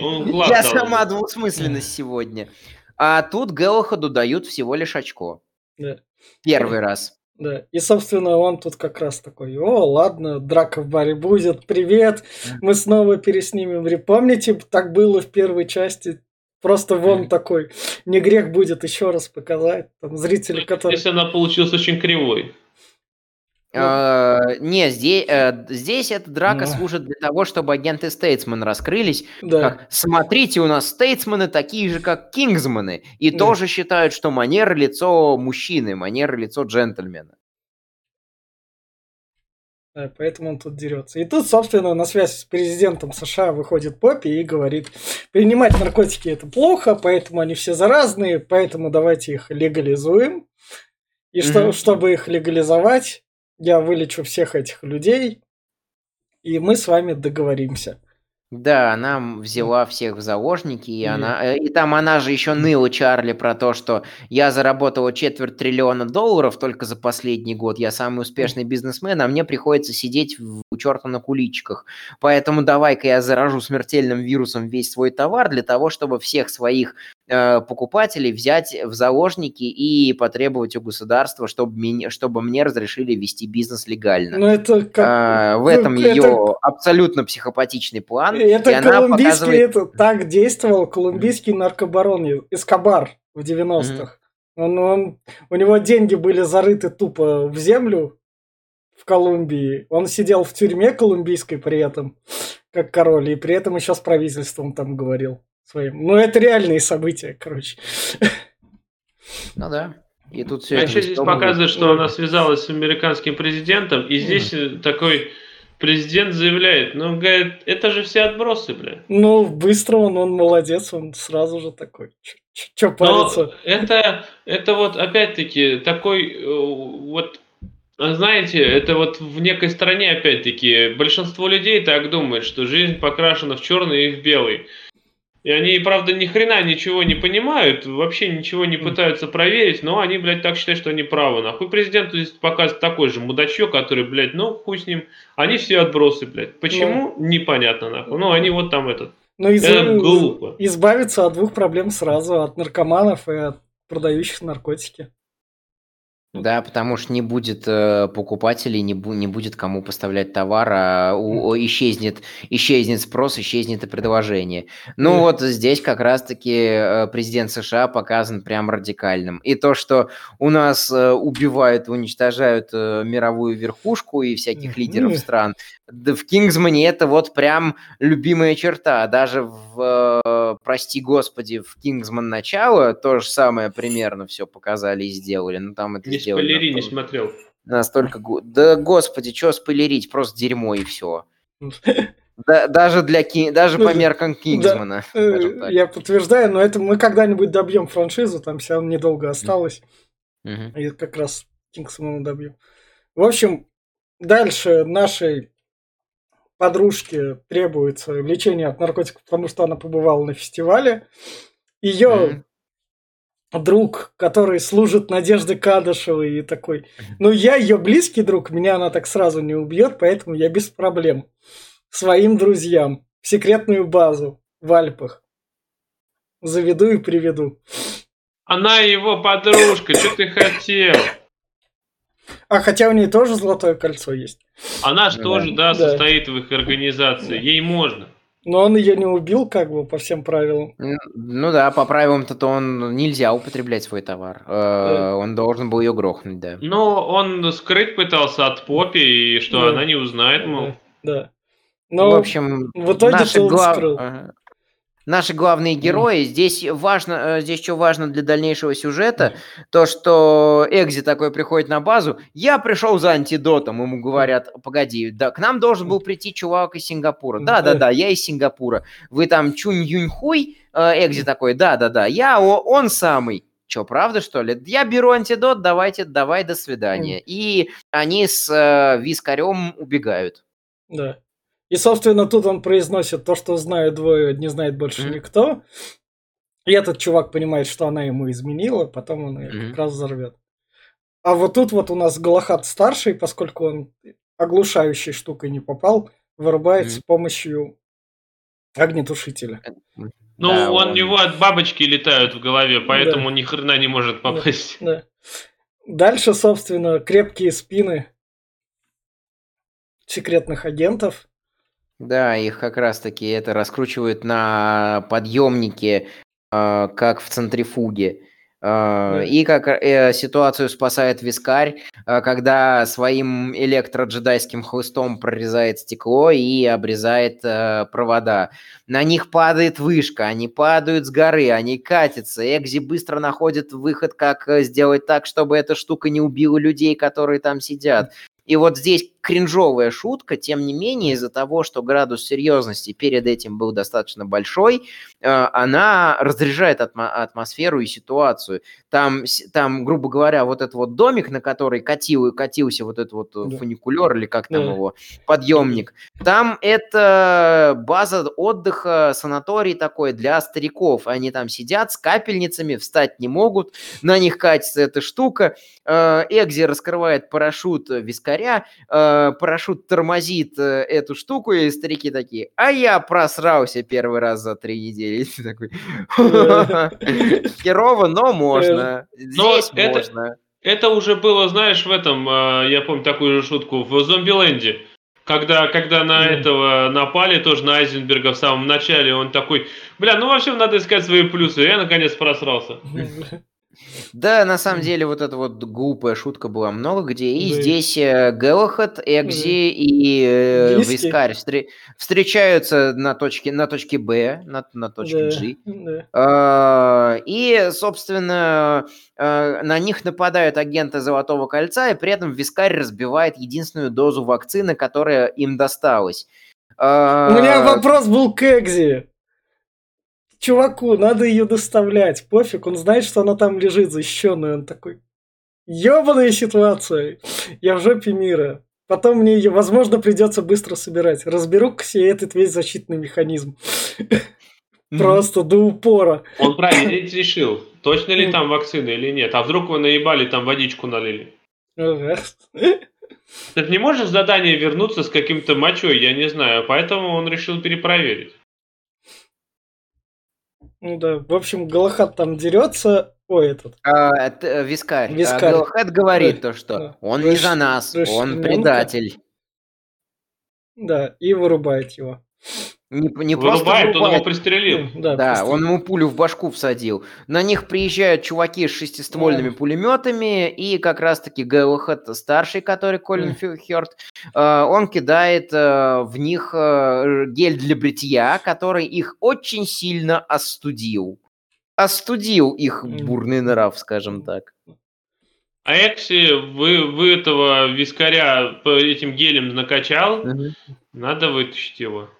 Ну, я я сама двусмысленность сегодня. А тут Гелоходу дают всего лишь очко. Да. Первый раз. Да. И, собственно, он тут как раз такой, о, ладно, драка в баре будет, привет, мы снова переснимем. ре- Помните, так было в первой части? Просто вон такой, не грех будет еще раз показать. Там зрители, которые... Если она получилась очень кривой. Ну. Э, Не, здесь, здесь эта драка Да. служит для того, чтобы агенты Стейтсман раскрылись. Да. Как, смотрите, у нас Стейтсмены такие же, как Кингсмены. И Да. тоже считают, что манера лицо мужчины, манера лицо джентльмена. Да, поэтому он тут дерется. И тут, собственно, на связь с президентом США выходит Поппи и говорит, принимать наркотики это плохо, поэтому они все заразные, поэтому давайте их легализуем. И что, Мгм. чтобы их легализовать, я вылечу всех этих людей, и мы с вами договоримся. Да, она взяла всех в заложники, и, И- она, э, и там она же еще ныла Чарли про то, что я заработала четверть триллиона долларов только за последний год, я самый успешный бизнесмен, а мне приходится сидеть в- у черта на куличках. Поэтому давай-ка я заражу смертельным вирусом весь свой товар для того, чтобы всех своих покупателей взять в заложники и потребовать у государства, чтобы, меня, чтобы мне разрешили вести бизнес легально. Но это как... А, в ну, этом это- ее абсолютно психопатичный план. Это и она колумбийский, показывает... это так действовал колумбийский наркобарон Эскобар в 90-х. Он, он- у него деньги были зарыты тупо в землю в Колумбии. Он сидел в тюрьме колумбийской при этом, как король, и при этом еще с правительством там говорил своим. Ну, это реальные события, короче. Ну да. И тут все А еще здесь показывает, что она связалась с американским президентом, и здесь э, такой президент заявляет, ну, говорит, это же все отбросы, бля. Ну, быстро он, он молодец, он сразу же такой. Че Но париться? это, это вот опять-таки такой э, вот а знаете, это вот в некой стране, опять-таки, большинство людей так думает, что жизнь покрашена в черный и в белый. И они, правда, ни хрена ничего не понимают, вообще ничего не пытаются проверить, но они, блядь, так считают, что они правы. Нахуй президенту здесь показывает такой же мудачок, который, блядь, ну хуй с ним. Они все отбросы, блядь. Почему? Непонятно, нахуй. Ну, они вот там этот. Ну, из- Это глупо. избавиться от двух проблем сразу, от наркоманов и от продающих наркотики. Да, потому что не будет э, покупателей, не, бу- не будет кому поставлять товар, а у- о- исчезнет, исчезнет спрос, исчезнет и предложение. Ну вот здесь как раз-таки э, президент США показан прям радикальным. И то, что у нас э, убивают, уничтожают э, мировую верхушку и всяких лидеров стран, да в Кингсмане это вот прям любимая черта. Даже в, э, прости господи, в Кингсман начало то же самое примерно все показали и сделали. Ну там это Не сделали спойлери, не настолько- смотрел. настолько... Да господи, что спойлерить, просто дерьмо и все. даже для Ки- даже Ну, по меркам Кингсмана. скажем Э. Я подтверждаю, но это мы когда-нибудь добьем франшизу, там все равно недолго осталось. Мгм. И как раз Кингсмана добью. В общем, дальше нашей подружке требуется лечение от наркотиков, потому что она побывала на фестивале. Ее Мгм. друг, который служит Надежде Кадышевой и такой, ну я ее близкий друг, меня она так сразу не убьет, поэтому я без проблем своим друзьям в секретную базу в Альпах заведу и приведу. Она его подружка, что ты хотел? А хотя у нее тоже золотое кольцо есть. Она же Да. тоже, да, Да. состоит в их организации. Ей можно. Но он ее не убил, как бы, по всем правилам. Н- Ну да, по правилам-то то он нельзя употреблять свой товар. Э, Он должен был ее грохнуть, да. Но он скрыть пытался от Поппи, и что Да. она не узнает, мол. Да. да. Но в общем, в итоге наши он глав- скрыл. Наши главные герои. Здесь важно, э, здесь что важно для дальнейшего сюжета, то, что Экзи такой приходит на базу, я пришел за антидотом, ему говорят, погоди, да, к нам должен был прийти чувак из Сингапура. Да-да-да, я из Сингапура. Вы там Чунь Юнь Хуй? Э, Экзи такой, да-да-да, я, он самый. Че, правда, что ли? Я беру антидот, давайте, давай, до свидания. И они с э, вискарем убегают. Да. И, собственно, тут он произносит то, что знают двое, не знает больше mm-hmm. никто. И этот чувак понимает, что она ему изменила, потом он ее mm-hmm. как раз взорвет. А вот тут вот у нас Галахат старший, поскольку он оглушающей штукой не попал, вырубает mm-hmm. с помощью огнетушителя. Ну, да, он, он... у него от бабочки летают в голове, поэтому да. ни хрена не может попасть. Да, да. Дальше, собственно, крепкие спины секретных агентов. Да, их как раз-таки это раскручивают на подъемнике, э, как в центрифуге. Э, и как э, ситуацию спасает вискарь, э, когда своим электроджедайским хлыстом прорезает стекло и обрезает э, провода. На них падает вышка, они падают с горы, они катятся. Экзи быстро находит выход, как э, сделать так, чтобы эта штука не убила людей, которые там сидят. И вот здесь кринжовая шутка, тем не менее, из-за того, что градус серьезности перед этим был достаточно большой, э, она разряжает атмо- атмосферу и ситуацию. Там, там, грубо говоря, вот этот вот домик, на который катил, катился вот этот вот да. фуникулер или как там да. его, подъемник, там это база отдыха, санаторий такой для стариков. Они там сидят с капельницами, встать не могут, на них катится эта штука. Э, Экзи раскрывает парашют вискаря, э, Э, парашют тормозит э, эту штуку, и старики такие, а я просрался первый раз за три недели. такой, херово, но можно. Здесь можно. Это уже было, знаешь, в этом, э, я помню такую же шутку, в Зомбиленде. Когда, когда на этого напали, тоже на Айзенберга в самом начале, он такой, бля, ну вообще надо искать свои плюсы. Я наконец просрался. Да, на самом деле вот эта вот глупая шутка была много где. И да. здесь э, Гэллахат, Экзи да. и э, Вискарь встр- встречаются на точке, на точке Б, на, на точке да. G. Да. А, и, собственно, а, на них нападают агенты Золотого Кольца, и при этом Вискарь разбивает единственную дозу вакцины, которая им досталась. А... У меня вопрос был к Экзи чуваку, надо ее доставлять, пофиг, он знает, что она там лежит защищенная, он такой, ебаная ситуация, я в жопе мира. Потом мне ее, возможно, придется быстро собирать. Разберу все этот весь защитный механизм. Просто до упора. Он правильно решил, точно ли там вакцина или нет. А вдруг вы наебали, там водичку налили. Ты не можешь задание вернуться с каким-то мочой, я не знаю. Поэтому он решил перепроверить. Ну да, в общем, Галахат там дерется. Ой, этот. А, это э, Вискарь. А Вискарь. А Галахат говорит да, то, что да. он Раш... не за нас, Раш... он предатель. Да, и вырубает его. Не, не просто вырубает, он его пристрелил. Да, да пристрелил. он ему пулю в башку всадил. На них приезжают чуваки с шестиствольными да. пулеметами, и как раз-таки Гэллахат старший, который Колин да. Хёрд, э, он кидает э, в них э, гель для бритья, который их очень сильно остудил. Остудил их бурный нрав, скажем так. А Экси, вы, вы этого вискаря этим гелем накачал, угу. надо вытащить его.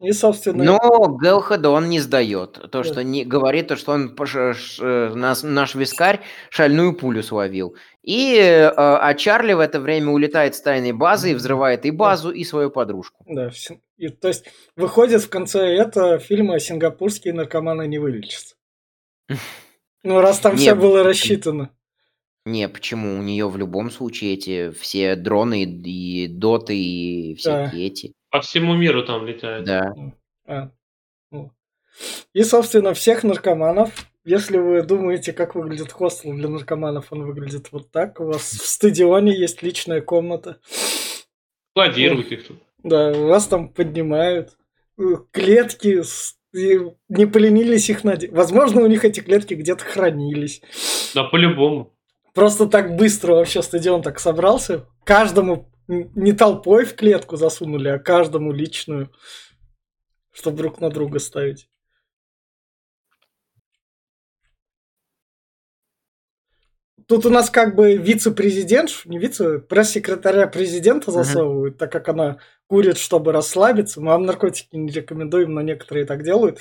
И, собственно... Но Гелхеда он не сдает. То, да. что не говорит, то, что он э, наш, наш вискарь шальную пулю словил. И, э, а Чарли в это время улетает с тайной базы и взрывает и базу, да. и свою подружку. Да, и, то есть выходит в конце этого фильма сингапурские наркоманы не вылечатся. Ну, раз там все было рассчитано. Не, почему? У нее в любом случае эти все дроны и доты и всякие эти. По всему миру там летают. Да. А. Ну. И, собственно, всех наркоманов. Если вы думаете, как выглядит хостел для наркоманов, он выглядит вот так. У вас в стадионе есть личная комната. Складируют их тут. Да, вас там поднимают. Клетки не поленились их надеть. Возможно, у них эти клетки где-то хранились. Да, по-любому. Просто так быстро вообще стадион так собрался. Каждому не толпой в клетку засунули, а каждому личную. чтобы друг на друга ставить. Тут у нас как бы вице-президент, не вице, пресс-секретаря президента засовывают, uh-huh. так как она курит, чтобы расслабиться. Мы вам наркотики не рекомендуем, но некоторые так делают.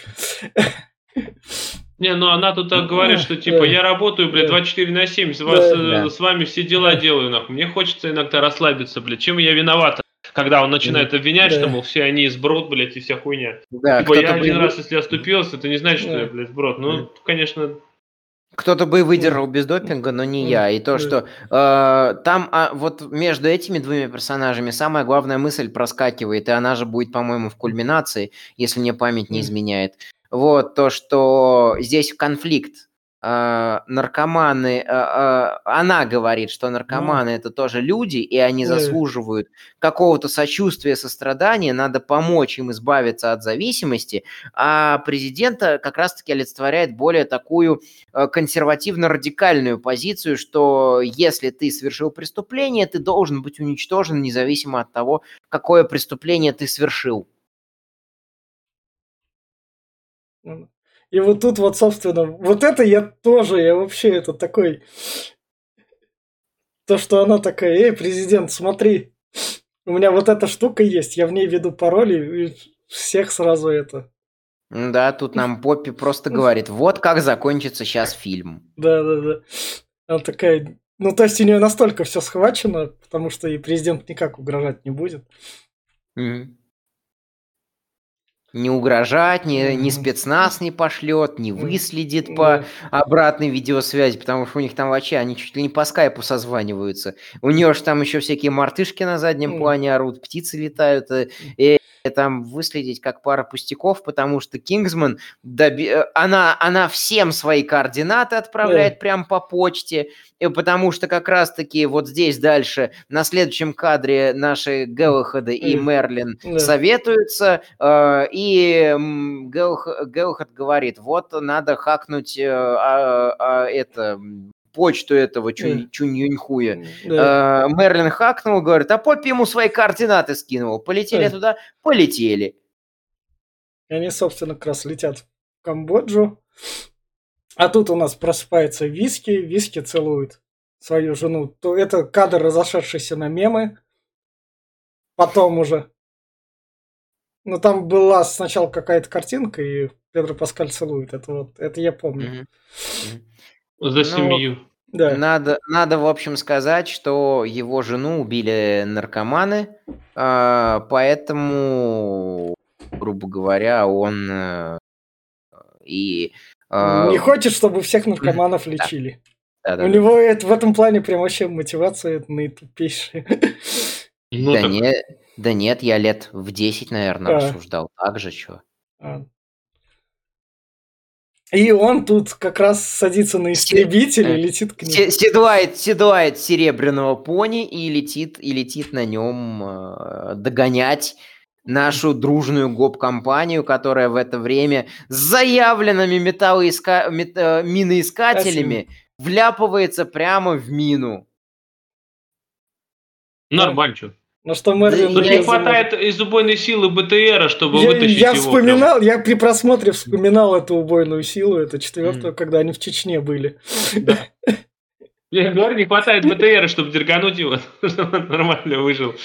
Не, ну она тут так говорит, что типа я работаю, блядь, 24 на 7, с, вас, да. с вами все дела делаю, нахуй. Мне хочется иногда расслабиться, блядь. Чем я виновата? Когда он начинает обвинять, да. что, мол, все они сброд, блядь, и вся хуйня. Да, типа я один раз, если оступился, это не значит, что я, блядь, сброд. Ну, конечно, кто-то бы выдержал без допинга, но не я. И то, что э, там а, вот между этими двумя персонажами самая главная мысль проскакивает, и она же будет, по-моему, в кульминации, если мне память не изменяет. Вот то, что здесь конфликт. Э, наркоманы, э, э, она говорит, что наркоманы это тоже люди, и они заслуживают какого-то сочувствия, сострадания, надо помочь им избавиться от зависимости, а президента как раз-таки олицетворяет более такую э, консервативно-радикальную позицию, что если ты совершил преступление, ты должен быть уничтожен независимо от того, какое преступление ты совершил. И вот тут вот, собственно, вот это я тоже, я вообще это такой... То, что она такая, эй, президент, смотри, у меня вот эта штука есть, я в ней веду пароли, и всех сразу это... Да, тут нам Поппи просто говорит, вот как закончится сейчас фильм. Да, да, да. Она такая, ну, то есть у нее настолько все схвачено, потому что и президент никак угрожать не будет. Mm-hmm не угрожать, ни, ни спецназ не пошлет, не выследит по обратной видеосвязи, потому что у них там вообще, они чуть ли не по скайпу созваниваются. У нее же там еще всякие мартышки на заднем плане орут, птицы летают, э, и там выследить как пара пустяков, потому что Кингсман, доби... Э, она, она всем свои координаты отправляет yeah. прямо по почте, потому что как раз-таки вот здесь дальше, на следующем кадре наши Геллахады и Мерлин yeah. советуются, э, и Геллахад говорит, вот надо хакнуть э, а, а, это почту этого Чунь, Чунь Юньхуя. Да. Э, Мерлин хакнул, говорит, а Поппи ему свои координаты скинул. Полетели да. туда, полетели. И они, собственно, как раз летят в Камбоджу. А тут у нас просыпается Виски, Виски целует свою жену. То это кадр, разошедшийся на мемы. Потом уже. Ну, там была сначала какая-то картинка, и Педро Паскаль целует. Это вот, это я помню. Mm-hmm. За ну, семью. Да. Надо, надо, в общем, сказать, что его жену убили наркоманы, а, поэтому, грубо говоря, он э, и... А, Не хочет, чтобы всех наркоманов лечили. Да, да, У да. него это, в этом плане прям вообще мотивация наитупейшая. Ну, да, так... не, да нет, я лет в 10, наверное, а. рассуждал так же, что. А. И он тут как раз садится на истребитель и э, летит к нему. Седлает, седлает серебряного пони и летит, и летит на нем э, догонять нашу дружную гоп-компанию, которая в это время с заявленными металлоиска... мет... Э, миноискателями Спасибо. вляпывается прямо в мину. Нормально, что. Но что Мерлин... Тут не хватает из убойной силы БТРа, чтобы я, вытащить я его. вспоминал, я при просмотре вспоминал эту убойную силу, это четвертую, mm. когда они в Чечне были. Да. Я говорю, не хватает БТРа, чтобы дергануть его, чтобы он нормально выжил.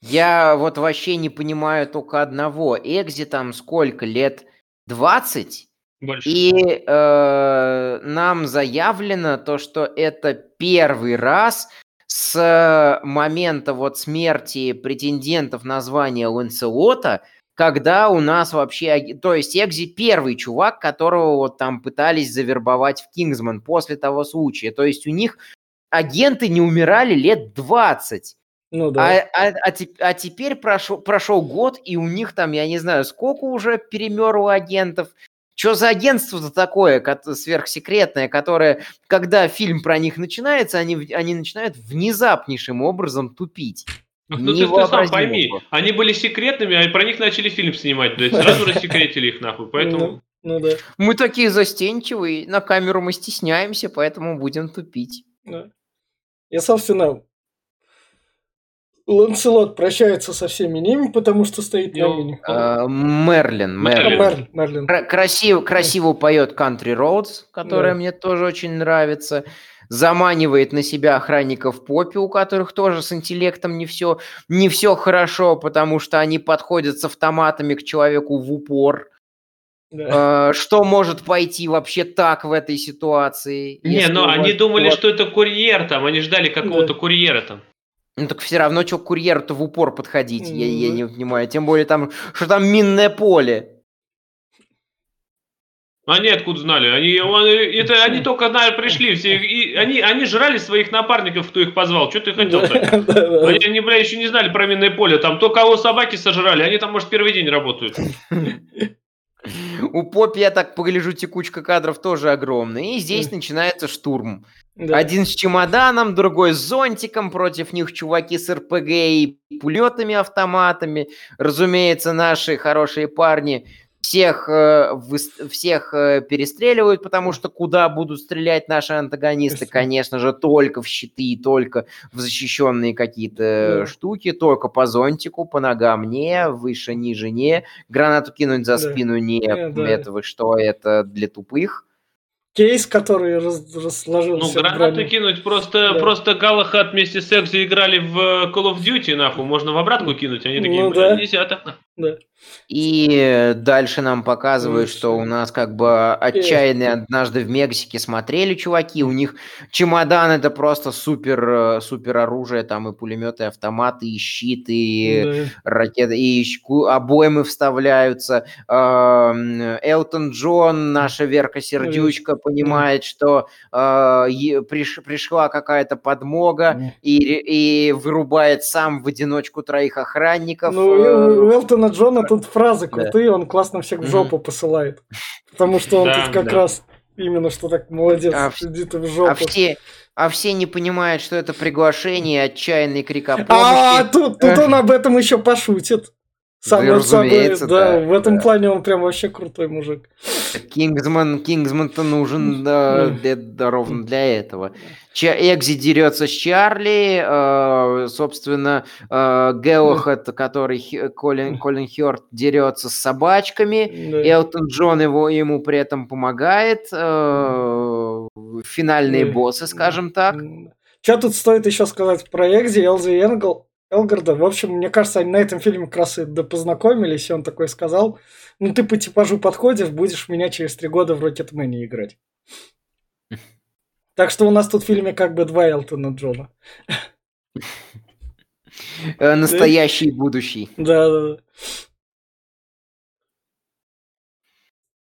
Я вот вообще не понимаю только одного. Экзи там сколько лет? 20? Больше. И э, нам заявлено то, что это первый раз с момента вот смерти претендентов на звание Ланселота, когда у нас вообще... То есть Экзи первый чувак, которого вот там пытались завербовать в Кингсман после того случая. То есть у них агенты не умирали лет 20. Ну да. А, а, а, а теперь прошел, прошел год, и у них там, я не знаю, сколько уже перемерло агентов. Что за агентство-то такое, сверхсекретное, которое, когда фильм про них начинается, они, они начинают внезапнейшим образом тупить. Ну ты, ты сам пойми, они были секретными, а про них начали фильм снимать, блядь, сразу рассекретили их нахуй, поэтому... Ну, ну да. Мы такие застенчивые, на камеру мы стесняемся, поэтому будем тупить. Да. Я, собственно, Ланселот прощается со всеми ними, потому что стоит на Ну, имени. Э, Мерлин, Мерлин. Мерлин, Мерлин. Кра- Красиво, красиво поет Country Roads, которая Да. мне тоже очень нравится. Заманивает на себя охранников Поппи, у которых тоже с интеллектом не все, не все хорошо, потому что они подходят с автоматами к человеку в упор. Да. Э, Что может пойти вообще так в этой ситуации? Не, если ну они думали, вот- что это курьер там, они ждали какого-то курьера там. Ну так все равно, что курьеру-то в упор подходить, я, я Мгм. не понимаю. Тем более там, что там минное поле. Они откуда знали? Они, он- это, они только на, пришли, все, и они, они жрали своих напарников, кто их позвал. Что ты хотел-то? Они, они, бля, еще не знали про минное поле. Там то, кого собаки сожрали, они там, может, первый день работают. У Поппи, я так погляжу, текучка кадров тоже огромная. И здесь начинается штурм. Да. Один с чемоданом, другой с зонтиком, против них чуваки с РПГ и пулетами автоматами. Разумеется, наши хорошие парни всех, э, всех э, перестреливают, потому что куда будут стрелять наши антагонисты? Конечно же, только в щиты, только в защищенные какие-то Да. штуки, только по зонтику, по ногам не, выше, ниже не. Гранату кинуть за Да. спину не, Э, да. это вы что, это для тупых. Кейс, который раз- Ну, разложился. в гранаты броню. кинуть, просто, Да. просто Галахат вместе с Экзи играли в э, Call of Duty, нахуй, можно в обратку кинуть. Они такие, Ну «Бля, да. нельзя так. Да. И дальше нам показывают, что у нас как бы отчаянные однажды в Мексике смотрели чуваки, у них чемодан это просто супер, супер оружие, там и пулеметы, и автоматы, и щит, и Да. ракеты, и обоймы вставляются. Элтон Джон, наша Верка Сердючка, понимает, что э, приш- пришла какая-то подмога, и, и вырубает сам в одиночку троих охранников. Ну, э, Элтона Джона тут фразы крутые, он классно всех в жопу посылает. Потому что он тут как раз именно что так молодец, А в- сидит в жопу. А все, а все не понимают, что это приглашение, отчаянный крик о А, помощи. тут, тут он об этом еще пошутит. Само Да, собой, разумеется, да, да, в этом да. плане он прям вообще крутой мужик. Кингсман, Кингсман-то нужен да, для- да, ровно для этого. Ча- Экзи дерется с Чарли, э, собственно, э, Гелохат, который Хи- Колин, Колин Хёрд дерется с собачками. Да. Элтон Джон его, ему при этом помогает. э, финальные боссы, скажем так. Что тут стоит еще сказать про Экзи, Элзи и Энгл, Элгарда? В общем, мне кажется, они на этом фильме как раз и познакомились, и он такой сказал, ну ты по типажу подходишь, будешь меня через три года в Рокетмене играть. Так что у нас тут в фильме как бы два Элтона Джона. Э, настоящий и будущий. Да, да, да.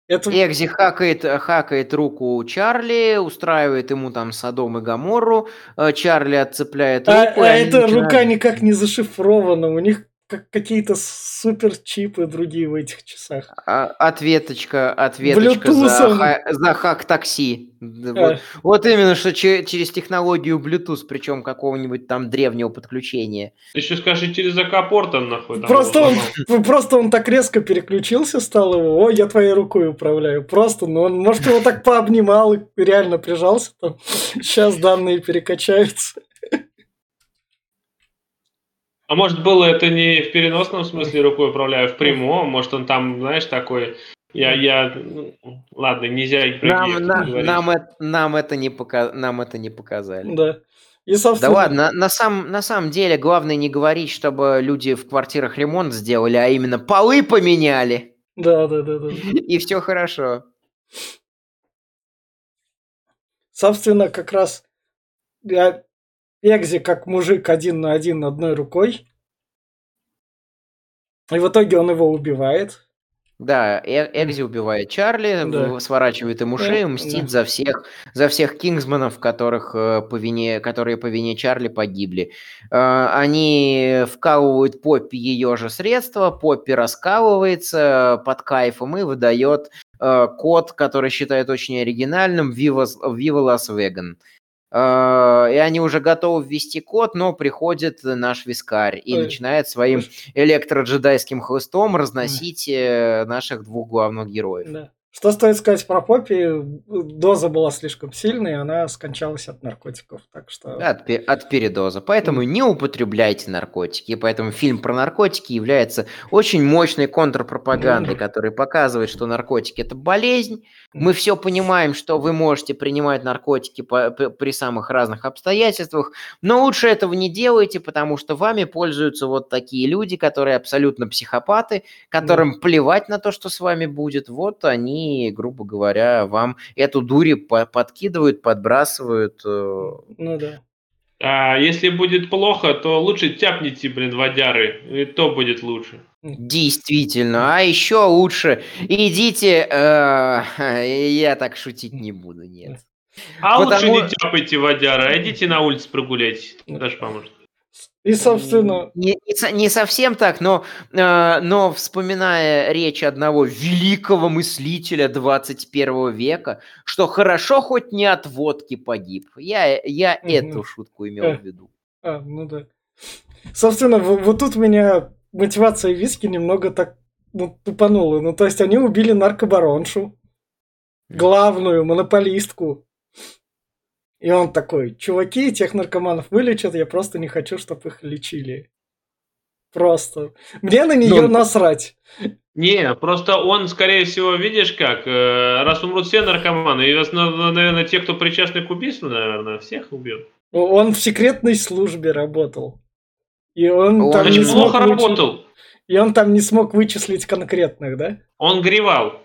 Это... Экзи хакает, хакает руку Чарли, устраивает ему там Содом и Гамору. э, Чарли отцепляет руку. А, и а они эта начинают- рука никак не зашифрована, у них как какие-то супер чипы другие в этих часах. А, Ответочка, ответочка за, за хак такси. А. Вот, вот именно, что че- через технологию Bluetooth, причем какого-нибудь там древнего подключения. Ты еще скажи, через АК-порт он нахуй. там Просто он, сломал. просто он так резко переключился, стал его, о, я твоей рукой управляю. Просто, ну он, может, его так пообнимал и реально прижался там. Сейчас данные перекачаются. А может было это не в переносном смысле рукой управляю, а в прямом? Может он там, знаешь, такой... Я, я, ну, ладно, нельзя и про Нам, на- нам, это, нам, это не пока, нам это не показали. Да. И, Да собственно, ладно, на, сам, на самом деле главное не говорить, чтобы люди в квартирах ремонт сделали, а именно полы поменяли. Да, да, да, да. И все хорошо. Собственно, как раз я Экзи как мужик один на один одной рукой. И в итоге он его убивает. Да, Э- Экзи убивает Чарли, Да. сворачивает ему шею, мстит да. за всех, за всех Кингсманов, которых э, по вине, которые по вине Чарли погибли. Э, Они вкалывают Поппи ее же средства, Поппи раскалывается под кайфом и выдает э, код, который считает очень оригинальным, Viva, Viva Las Vegas. Э, И они уже готовы ввести код, но приходит наш вискарь и Ой. начинает своим электроджедайским хлыстом разносить э, наших двух главных героев. Да. Что стоит сказать про Поппи? Доза была слишком сильной, она скончалась от наркотиков. Так что... От, от передоза. Поэтому не употребляйте наркотики. Поэтому фильм про наркотики является очень мощной контрпропагандой, которая показывает, что наркотики это болезнь. Мы все понимаем, что вы можете принимать наркотики по, при самых разных обстоятельствах, но лучше этого не делайте, потому что вами пользуются вот такие люди, которые абсолютно психопаты, которым плевать на то, что с вами будет. Вот они грубо говоря, вам эту дури подкидывают, подбрасывают. Э. Ну да. А если будет плохо, то лучше тяпните, блин, водяры, и то будет лучше. Действительно, а еще лучше идите, э, я так шутить не буду, нет. А Потому... лучше не тяпайте водяры, а идите на улице прогуляйтесь, даже поможет. И, собственно... Не, не, не совсем так, но, э, но вспоминая речь одного великого мыслителя 21 века, что хорошо хоть не от водки погиб. Я, я угу. эту шутку имел а, в виду. А, ну да. Собственно, вот, вот тут меня мотивация виски немного так ну, тупанула. Ну, то есть они убили наркобароншу, главную монополистку и он такой, чуваки, тех наркоманов вылечат, я просто не хочу, чтобы их лечили. Просто. Мне на нее ну, насрать. Не, просто он, скорее всего, видишь как, э, раз умрут все наркоманы, и, наверное, те, кто причастны к убийству, наверное, всех убьют. Он в секретной службе работал. И он, он там не смог плохо вычислить... работал. И он там не смог вычислить конкретных, да? Он гревал.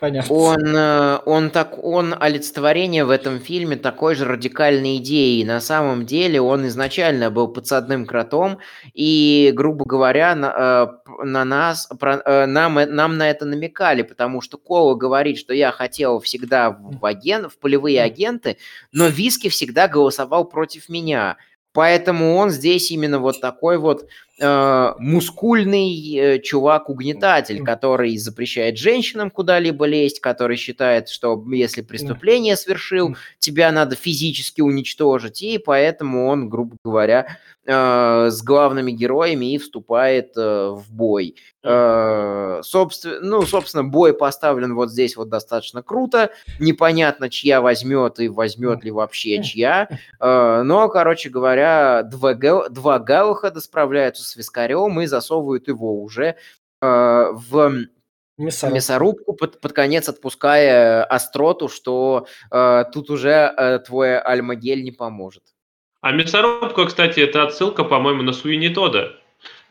Понятно. Он, э, он, так, он олицетворение в этом фильме такой же радикальной идеи. На самом деле он изначально был подсадным кротом, и, грубо говоря, на, э, на нас, э, нам, нам на это намекали, потому что Кола говорит, что я хотел всегда в, аген, в полевые агенты, но Виски всегда голосовал против меня. Поэтому он здесь именно вот такой вот э, мускульный э, чувак-угнетатель, который запрещает женщинам куда-либо лезть, который считает, что если преступление совершил, тебя надо физически уничтожить, и поэтому он, грубо говоря, с главными героями и вступает э, в бой. Э, собственно, ну, собственно, бой поставлен вот здесь вот достаточно круто. Непонятно, чья возьмет и возьмет ли вообще чья. Э, но, короче говоря, два, два Галахада справляются с вискарем и засовывают его уже э, в мясорубку, мясорубку под, под конец отпуская остроту, что э, тут уже э, твой альмагель не поможет. А мясорубка, кстати, это отсылка, по-моему, на Суини Тода.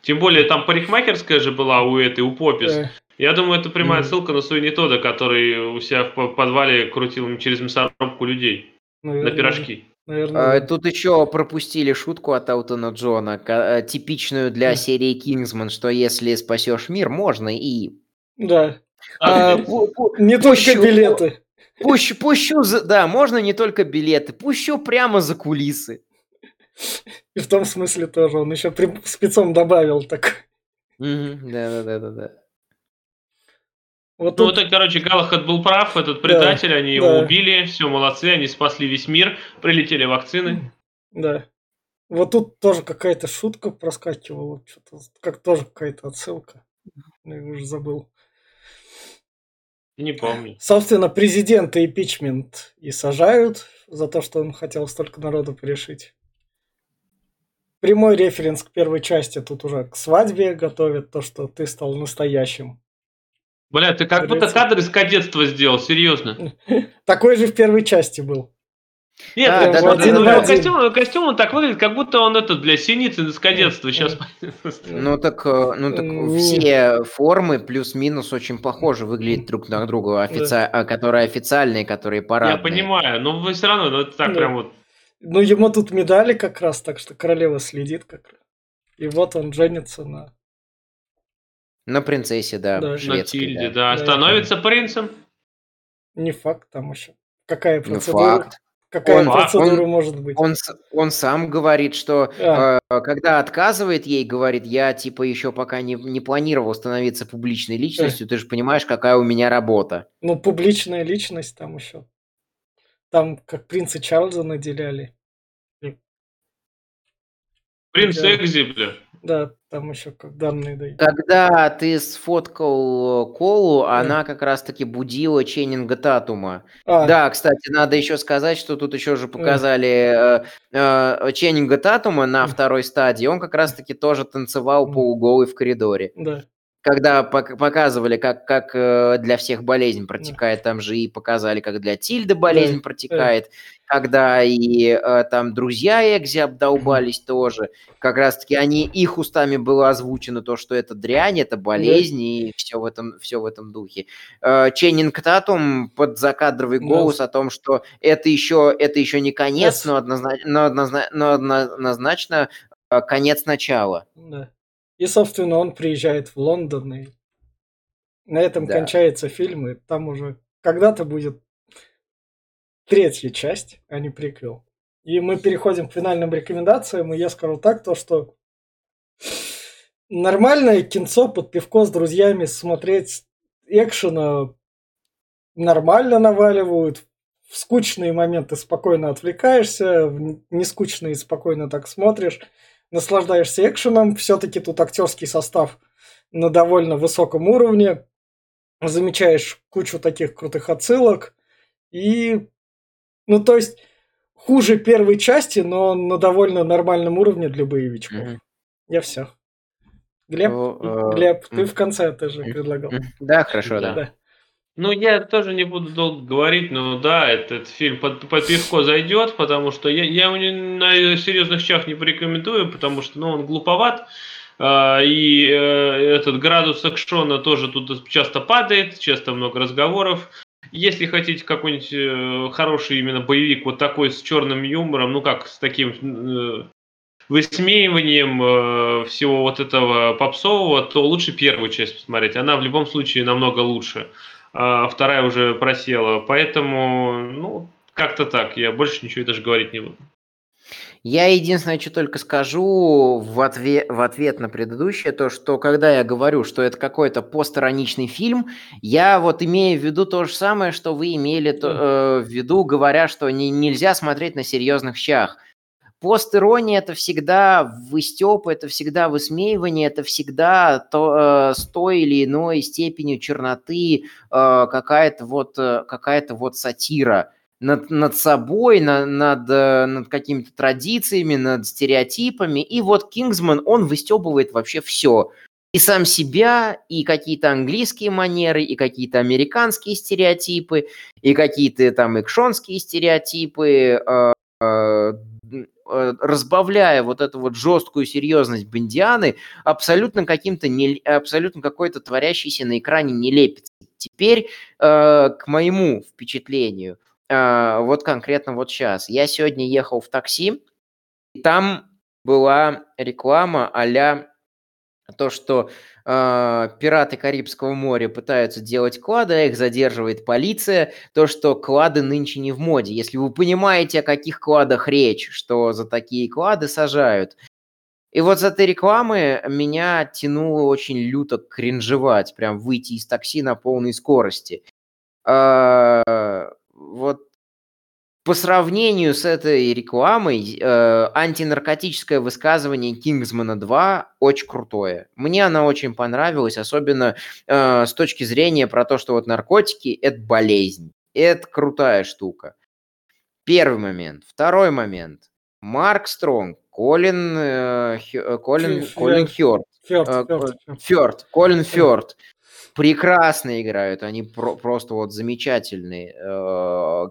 Тем более там парикмахерская же была у этой, у Попис. Э. Я думаю, это прямая ссылка на Суини Тода, который у себя в подвале крутил через мясорубку людей Наверное. на пирожки. Наверное. А, тут еще пропустили шутку от Аутона Джона, э, типичную для серии Кингсман, что если спасешь мир, можно и... Да. А, не только билеты. Пущу, пущу, да, можно не только билеты, пущу прямо за кулисы. И в том смысле тоже. Он еще спецом добавил так. Да-да-да-да. Вот ну, тут... это, короче, Галахад был прав, этот предатель, да, они да. его убили, все, молодцы, они спасли весь мир, прилетели вакцины. Да. Вот тут тоже какая-то шутка проскакивала, что-то, как тоже какая-то отсылка. Я уже забыл. Не помню. Собственно, президента импичмент и сажают за то, что он хотел столько народу порешить прямой референс к первой части. Тут уже к свадьбе готовят то, что ты стал настоящим. Бля, ты как будто кадр из кадетства сделал, серьезно. Такой же в первой части был. Нет, а, да, да, ну, костюм, костюм он так выглядит, как будто он это для синицы из кадетства сейчас. Ну так, э, ну так все формы плюс-минус очень похожи выглядят друг на друга, офици... А, которые официальные, которые парадные. Я понимаю, но вы все равно, ну это так прям вот ну, ему тут медали как раз, так что королева следит как раз. И вот он женится на... На принцессе, да. да шведской, на Тильде, да. да. Становится да. принцем? Не факт там еще. Какая процедура? Не факт. Какая он, процедура он, может быть? Он, он сам говорит, что а. э, когда отказывает ей, говорит, я типа еще пока не, не планировал становиться публичной личностью, э. ты же понимаешь, какая у меня работа. Ну, публичная личность там еще. Там как принца Чарльза наделяли. Принц Экзи, бля. Да, там еще как данные дают. Когда ты сфоткал Колу, она как раз-таки будила Ченнинга Татума. А, Да, кстати, надо еще сказать, что тут еще же показали э, э, Ченнинга Татума на Мгм. второй стадии. Он как раз-таки тоже танцевал полуголый в коридоре. да. Когда пок- показывали, как, как э, для всех болезнь протекает, там же и показали, как для Тильды болезнь протекает, когда и э, там друзья Экзи обдолбались тоже. Как раз-таки они, их устами было озвучено то, что это дрянь, это болезнь и все в этом, все в этом духе. Э, Ченнинг Татум под закадровый Да. голос о том, что это еще, это еще не конец, Yes. но, однозначно, но, однозна- но однозначно конец начала. Да. И, собственно, он приезжает в Лондон, и на этом Да. кончается фильм, и там уже когда-то будет третья часть, а не приквел. И мы переходим к финальным рекомендациям, и я скажу так, то что нормальное кинцо под пивко с друзьями смотреть экшена нормально наваливают, в скучные моменты спокойно отвлекаешься, в нескучные спокойно так смотришь, наслаждаешься экшеном. Все-таки тут актерский состав на довольно высоком уровне. Замечаешь кучу таких крутых отсылок. И, ну, то есть, хуже первой части, но на довольно нормальном уровне для боевичков. Мгм. Я все. Глеб, Ну, э, Глеб, ты в конце тоже предлагал. М, Да, хорошо, да. Да. Ну, я тоже не буду долго говорить, но да, этот фильм под, под пивко зайдет, потому что я, я его на серьезных щах не порекомендую, потому что ну, он глуповат, а, и э, этот градус экшона тоже тут часто падает, часто много разговоров. Если хотите какой-нибудь э, хороший именно боевик, вот такой с черным юмором, ну как, с таким э, высмеиванием э, всего вот этого попсового, то лучше первую часть посмотреть. Она в любом случае намного лучше. А вторая уже просела. Поэтому, ну, как-то так. Я больше ничего даже говорить не буду. Я единственное, что только скажу в ответ, в ответ на предыдущее, то, что когда я говорю, что это какой-то постироничный фильм, я вот имею в виду то же самое, что вы имели то- э, в виду, говоря, что не- нельзя смотреть на серьезных щах. Пост-ирония это всегда выстеп, это всегда высмеивание, это всегда то, э, с той или иной степенью черноты, э, какая-то вот, э, какая-то вот сатира над, над собой, на- над, э, над какими-то традициями, над стереотипами. И вот Кингсман, он выстебывает вообще все. И сам себя, и какие-то английские манеры, и какие-то американские стереотипы, и какие-то там экшонские стереотипы, э, э, разбавляя вот эту вот жесткую серьезность Бондианы абсолютно каким-то не, абсолютно какой-то творящийся на экране нелепец. Теперь э, к моему впечатлению, э, вот конкретно вот сейчас. Я сегодня ехал в такси, и там была реклама а то, что э, пираты Карибского моря пытаются делать клады, а их задерживает полиция, то, что клады нынче не в моде. Если вы понимаете, о каких кладах речь, что за такие клады сажают. И вот с этой рекламы меня тянуло очень люто кринжевать, прям выйти из такси на полной скорости. А, вот по сравнению с этой рекламой, э, антинаркотическое высказывание Кингсмана 2 очень крутое. Мне она очень понравилась, особенно э, с точки зрения про то, что вот наркотики – это болезнь. Это крутая штука. Первый момент. Второй момент. Марк Стронг, Колин, э, Хё- э, Колин, Фи- Колин Хёрд, Фёрд, э, Фёрд, Фёрд. Фёрд, Колин Фёрд. Прекрасно играют, они про- просто вот замечательные.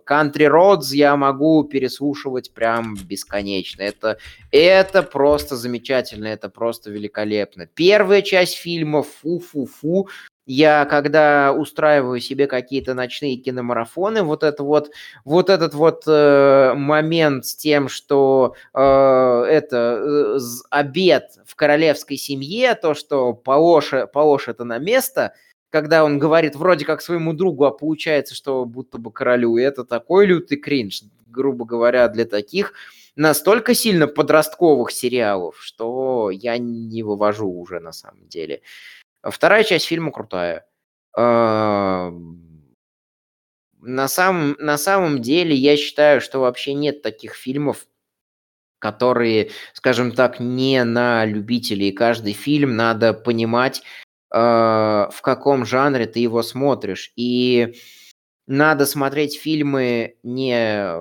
Country Roads я могу переслушивать прям бесконечно. Это, это просто замечательно, это просто великолепно. Первая часть фильма фу-фу-фу. Я когда устраиваю себе какие-то ночные киномарафоны, вот это вот, вот этот вот э, момент с тем, что э, это э, обед в королевской семье, то, что положь, положь это на место, когда он говорит вроде как своему другу, а получается, что будто бы королю. Это такой лютый кринж, грубо говоря, для таких настолько сильно подростковых сериалов, что я не вывожу уже на самом деле. Вторая часть фильма крутая. А, На самом, на самом деле я считаю, что вообще нет таких фильмов, которые, скажем так, не на любителей. Каждый фильм надо понимать, в каком жанре ты его смотришь. И надо смотреть фильмы не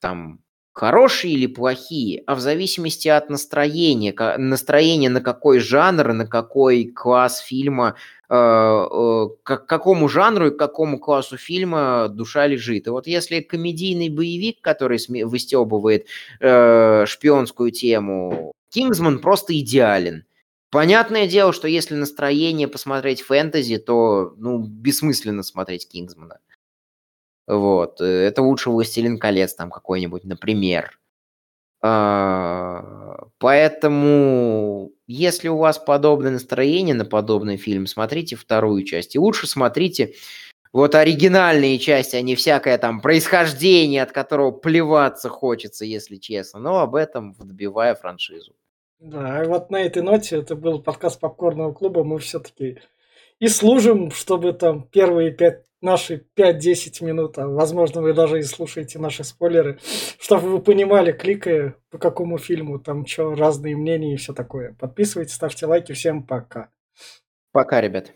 там хорошие или плохие, а в зависимости от настроения, настроения на какой жанр, на какой класс фильма, э, э, к какому жанру и к какому классу фильма душа лежит. И вот если комедийный боевик, который выстебывает э, шпионскую тему, Кингсман просто идеален. Понятное дело, что если настроение посмотреть фэнтези, то ну, бессмысленно смотреть Кингсмана. Вот. Э, это лучше «Властелин колец» там какой-нибудь, например. А, поэтому, если у вас подобное настроение на подобный фильм, смотрите вторую часть. И лучше смотрите вот оригинальные части, а не всякое там происхождение, от которого плеваться хочется, если честно. Но об этом добивая франшизу. Да, и вот на этой ноте это был подкаст Попкорного клуба. Мы все-таки и служим, чтобы там первые пять наши 5-10 минут, а возможно вы даже и слушаете наши спойлеры, чтобы вы понимали, кликая по какому фильму, там что, разные мнения и все такое. Подписывайтесь, ставьте лайки, всем пока. Пока, ребят.